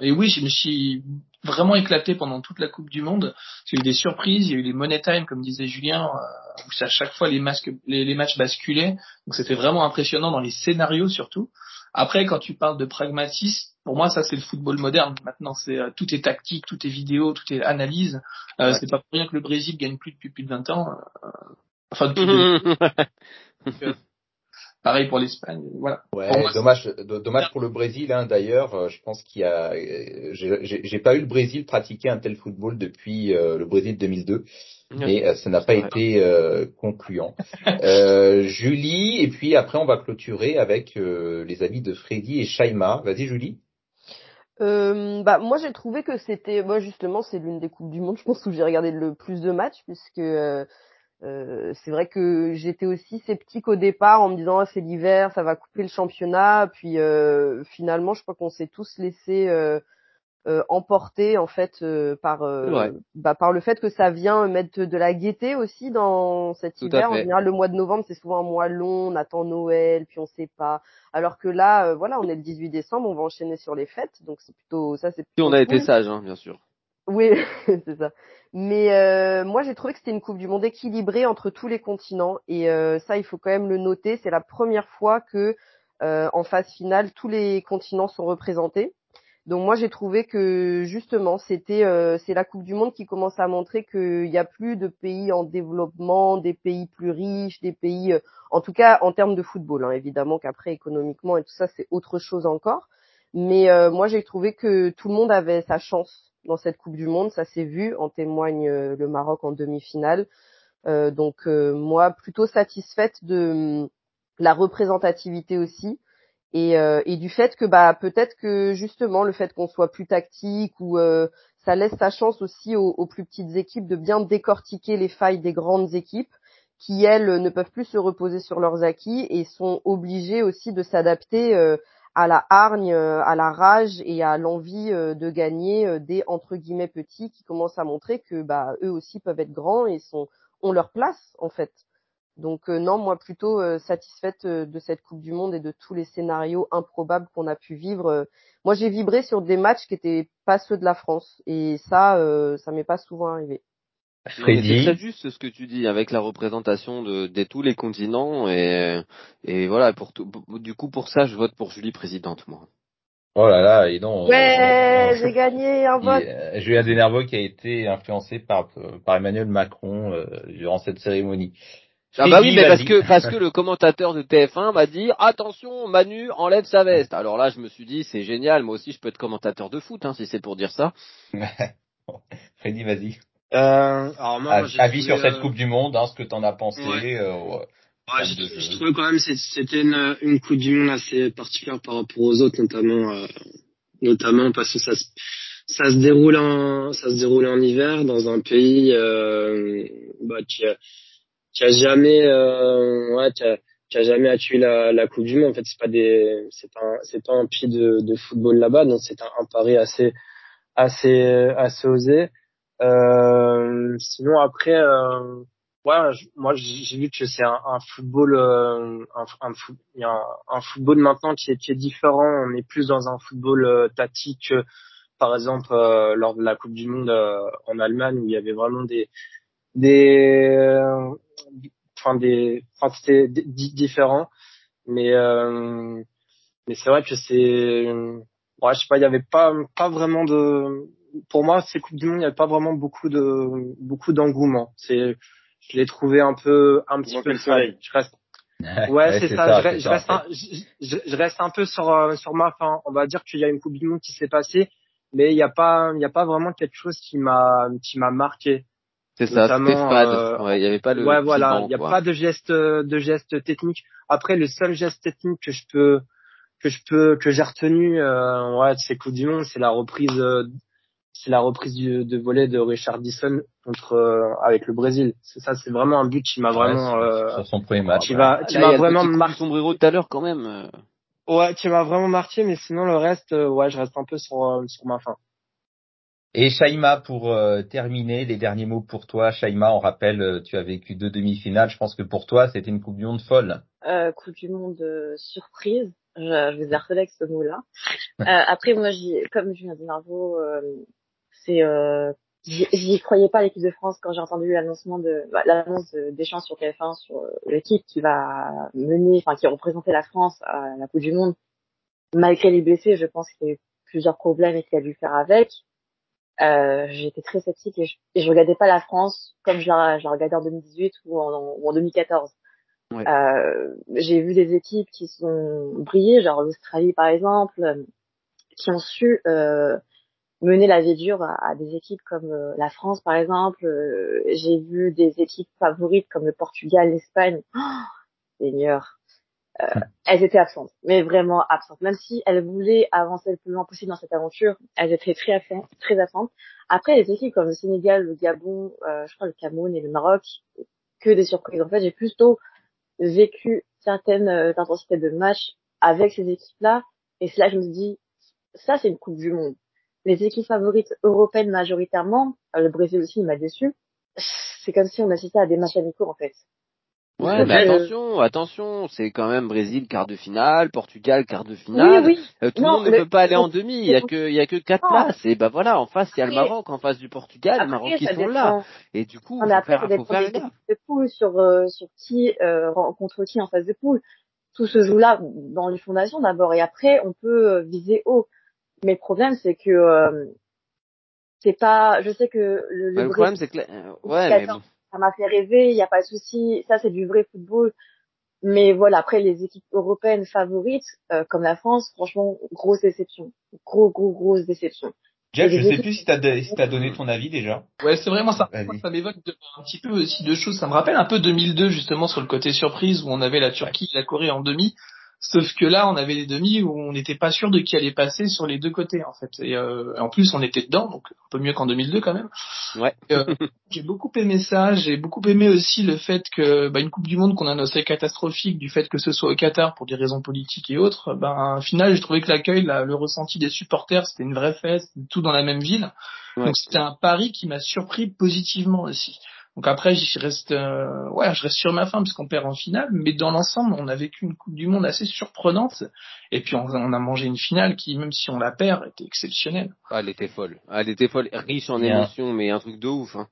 et oui, je me suis vraiment éclaté pendant toute la Coupe du Monde. Il y a eu des surprises, il y a eu les money time, comme disait Julien, euh, où à chaque fois les, masques, les matchs basculaient. Donc c'était vraiment impressionnant dans les scénarios surtout. Après, quand tu parles de pragmatisme, pour moi, ça c'est le football moderne. Maintenant, c'est euh, tout est tactique, tout est vidéo, tout est analyse. Euh, Ouais. C'est pas pour rien que le Brésil gagne plus depuis plus de 20 ans. euh, enfin, depuis <laughs> pareil pour l'Espagne. Voilà. Ouais, Pour moi, dommage, do- dommage pour le Brésil. Hein, D'ailleurs, euh, je pense qu'il y a, j'ai- pas eu le Brésil pratiquer un tel football depuis euh, le Brésil 2002, mais euh, ça n'a pas été euh, concluant. <laughs> Euh, Julie, et puis après on va clôturer avec euh, les avis de Freddy et Shaima. Vas-y Julie. Euh, bah moi j'ai trouvé que c'était moi justement c'est l'une des coupes du monde je pense où j'ai regardé le plus de matchs puisque euh, euh, c'est vrai que j'étais aussi sceptique au départ en me disant ah, c'est l'hiver ça va couper le championnat. Puis euh, finalement je crois qu'on s'est tous laissés euh, euh, emporter en fait euh, par euh, bah, par le fait que ça vient mettre de la gaieté aussi dans cet Tout hiver. En général le mois de novembre c'est souvent un mois long on attend Noël puis on sait pas. Alors que là euh, voilà on est le 18 décembre on va enchaîner sur les fêtes. Donc c'est plutôt ça c'est Si plutôt on a été sage, hein, bien sûr. Oui, <laughs> c'est ça. Mais euh, moi, j'ai trouvé que c'était une Coupe du Monde équilibrée entre tous les continents. Et euh, ça, il faut quand même le noter. C'est la première fois que, euh, en phase finale, tous les continents sont représentés. Donc moi, j'ai trouvé que justement, c'était euh, c'est la Coupe du Monde qui commence à montrer qu'il n'y a plus de pays en développement, des pays plus riches, des pays, euh, en tout cas en termes de football. Hein, évidemment qu'après économiquement et tout ça, c'est autre chose encore. Mais euh, moi, j'ai trouvé que tout le monde avait sa chance dans cette Coupe du Monde. Ça s'est vu, en témoigne euh, le Maroc en demi-finale. Euh, donc euh, moi, plutôt satisfaite de hum, la représentativité aussi. Et, euh, et du fait que bah peut-être que justement le fait qu'on soit plus tactique ou euh, ça laisse sa chance aussi aux, aux plus petites équipes de bien décortiquer les failles des grandes équipes qui elles ne peuvent plus se reposer sur leurs acquis et sont obligées aussi de s'adapter euh, à la hargne, euh, à la rage et à l'envie euh, de gagner euh, des entre guillemets petits qui commencent à montrer que bah eux aussi peuvent être grands et sont ont leur place en fait. Donc non, moi plutôt euh, satisfaite de cette Coupe du Monde et de tous les scénarios improbables qu'on a pu vivre. Moi j'ai vibré sur des matchs qui étaient pas ceux de la France et ça ça m'est pas souvent arrivé. Mais C'est Freddy. très juste ce que tu dis avec la représentation de, de tous les continents et, et voilà pour tout, du coup pour ça je vote pour Julie présidente moi. Oh là là, et non. Ouais, j'ai gagné un <laughs> vote. Euh, Julien Denervaux qui a été influencé par, par Emmanuel Macron euh, durant cette cérémonie. Ah bah oui, Freddy, mais parce que parce que le commentateur de TF1 m'a dit attention, Manu enlève sa veste. Alors là, je me suis dit c'est génial, moi aussi je peux être commentateur de foot hein, si c'est pour dire ça. <laughs> Freddy, vas-y. Euh, alors moi, j'ai Avis trouvé, sur cette euh, Coupe du Monde, hein, ce que t'en as pensé. Ouais. euh, ouais. Je, de- je trouvais quand même que c'était une, une Coupe du Monde assez particulière par rapport aux autres, notamment, euh, notamment parce que ça se, ça se déroule en, ça se déroule en hiver dans un pays euh, bah, qui, a, qui a jamais, euh, ouais, qui a, qui a jamais accueilli la, la Coupe du Monde. En fait, c'est pas des, c'est pas, c'est pas un pied de, de football là-bas, donc c'est un, un pari assez, assez, assez osé. Euh, sinon après. Euh, ouais, moi j'ai vu que c'est un, un football, euh, un, un, un, football maintenant qui est, qui est différent. On est plus dans un football euh, tactique, que, par exemple euh, lors de la Coupe du Monde en Allemagne où il y avait vraiment des, des, enfin des, enfin c'était di- di- différent. Mais mais c'est vrai que c'est, ouais, je sais pas, il y avait pas pas vraiment de, pour moi ces coupes du monde, il y avait pas vraiment beaucoup de beaucoup d'engouement. C'est je l'ai trouvé un peu un petit peu le soleil. fade. Je reste ouais, c'est ça, je, c'est re- je ça, en reste un, je, je- je reste un peu sur sur ma fin. On va dire qu'il y a une coupe du monde qui s'est passée, mais il y a pas il y a pas vraiment quelque chose qui m'a qui m'a marqué. C'est ça, c'était fade. euh, Ouais, il y avait pas le ouais, voilà, il y a quoi. pas de geste de geste technique. Après, le seul geste technique que je peux que je peux que j'ai retenu euh, ouais de ces coups du monde, c'est la reprise euh, c'est la reprise du, de volet de Richardson contre euh, avec le Brésil. C'est ça, c'est vraiment un but qui m'a vraiment Ouais, euh, sur, son premier match. qui va qui m'a vraiment marqué. sombrero tout à l'heure quand même. euh. Ouais, qui m'a vraiment marqué, mais sinon le reste, euh, ouais, je reste un peu sur euh, sur ma fin. Et Shaima, pour euh, terminer, les derniers mots pour toi. Shaima, on rappelle, tu as vécu deux demi-finales. Je pense que pour toi, c'était une Coupe du Monde folle. euh, Coupe du Monde euh, surprise. Je, je vous ai harcelé avec ce mot-là. <laughs> Euh, après, moi, j'y, comme Julien Dinarvo, euh, c'est, euh, j'y croyais pas à l'équipe de France quand j'ai entendu l'annoncement de, bah, l'annonce de Deschamps sur TF1 sur euh, l'équipe qui va mener, enfin, qui représentait la France à la Coupe du Monde. Malgré les blessés, je pense qu'il y a eu plusieurs problèmes et qu'il a dû faire avec. Euh, j'étais très sceptique et je, et je regardais pas la France comme je la, je la regardais en 2018 ou en, ou en 2014. Ouais. Euh, j'ai vu des équipes qui sont brillées, genre l'Australie par exemple, euh, qui ont su euh, mener la vie dure à, des équipes comme euh, la France par exemple. Euh, j'ai vu des équipes favorites comme le Portugal, l'Espagne. Oh, Seigneur. Euh, elles étaient absentes, mais vraiment absentes. Même si elles voulaient avancer le plus loin possible dans cette aventure, elles étaient très absentes. Très absentes. Après, les équipes comme le Sénégal, le Gabon, euh, je crois le Cameroun et le Maroc, que des surprises. En fait, j'ai plutôt vécu certaines euh, intensités de match avec ces équipes-là, et c'est là que je me dis, ça c'est une Coupe du Monde. Les équipes favorites européennes majoritairement, euh, le Brésil aussi il m'a déçu, c'est comme si on assistait à des matchs amicaux en fait. Ouais, mais euh, attention, attention, c'est quand même Brésil quart de finale, Portugal quart de finale. Oui, oui. Euh, tout le monde ne peut pas aller en demi. Il y a que il y a que quatre Non. places. Et ben voilà, en face il y a le Maroc, en face du Portugal, le Maroc qui sont dépend. là. Et du coup, mais faut après, faire, faut dépend faire des gaffe. équipes de poule sur, euh, sur qui euh, rencontre qui en phase de poule. Tout se joue là dans les fondations d'abord et après on peut viser haut. Mais le problème c'est que euh, c'est pas. Je sais que le, le le problème c'est que euh, ouais, mais bon. ça m'a fait rêver. Il y a pas de souci. Ça c'est du vrai football. Mais voilà, après les équipes européennes favorites euh, comme la France, franchement, grosse déception, gros gros grosse déception. Jeff, je sais plus si t'as si t'as donné ton avis déjà. Ouais, c'est vraiment ça. Ça m'évoque un petit peu aussi deux choses. Ça me rappelle un peu 2002 justement sur le côté surprise où on avait la Turquie et la Corée en demi. Sauf que là, on avait les demi où on n'était pas sûr de qui allait passer sur les deux côtés en fait. Et euh, en plus, on était dedans, donc un peu mieux qu'en 2002 quand même. Ouais. Euh, <laughs> j'ai beaucoup aimé ça. J'ai beaucoup aimé aussi le fait que bah, une Coupe du Monde qu'on annonçait catastrophique du fait que ce soit au Qatar pour des raisons politiques et autres. Ben, au final, j'ai trouvé que l'accueil, la- le ressenti des supporters, c'était une vraie fête, tout dans la même ville. Ouais. Donc c'était un pari qui m'a surpris positivement aussi. Donc après, je reste, euh, ouais, je reste sur ma fin parce qu'on perd en finale, mais dans l'ensemble, on a vécu une Coupe du Monde assez surprenante. Et puis on, on a mangé une finale qui, même si on la perd, était exceptionnelle. Ah, elle était folle. Ah, elle était folle, riche en émotions, mais un truc de ouf. Hein.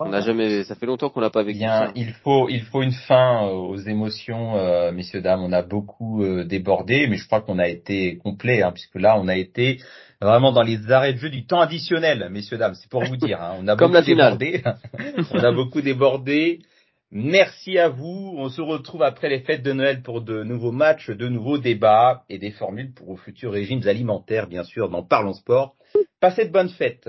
On n'a jamais, ça fait longtemps qu'on n'a pas vécu Bien, ça. il faut, il faut une fin euh, aux émotions, euh, messieurs dames. On a beaucoup euh, débordé, mais je crois qu'on a été complet, hein, puisque là, on a été vraiment dans les arrêts de jeu du temps additionnel, messieurs dames. C'est pour vous dire. Hein, on a <laughs> Comme beaucoup la débordé. <laughs> on a beaucoup débordé. Merci à vous. On se retrouve après les fêtes de Noël pour de nouveaux matchs, de nouveaux débats et des formules pour vos futurs régimes alimentaires, bien sûr, dans Parlons Sport. Passez de bonnes fêtes.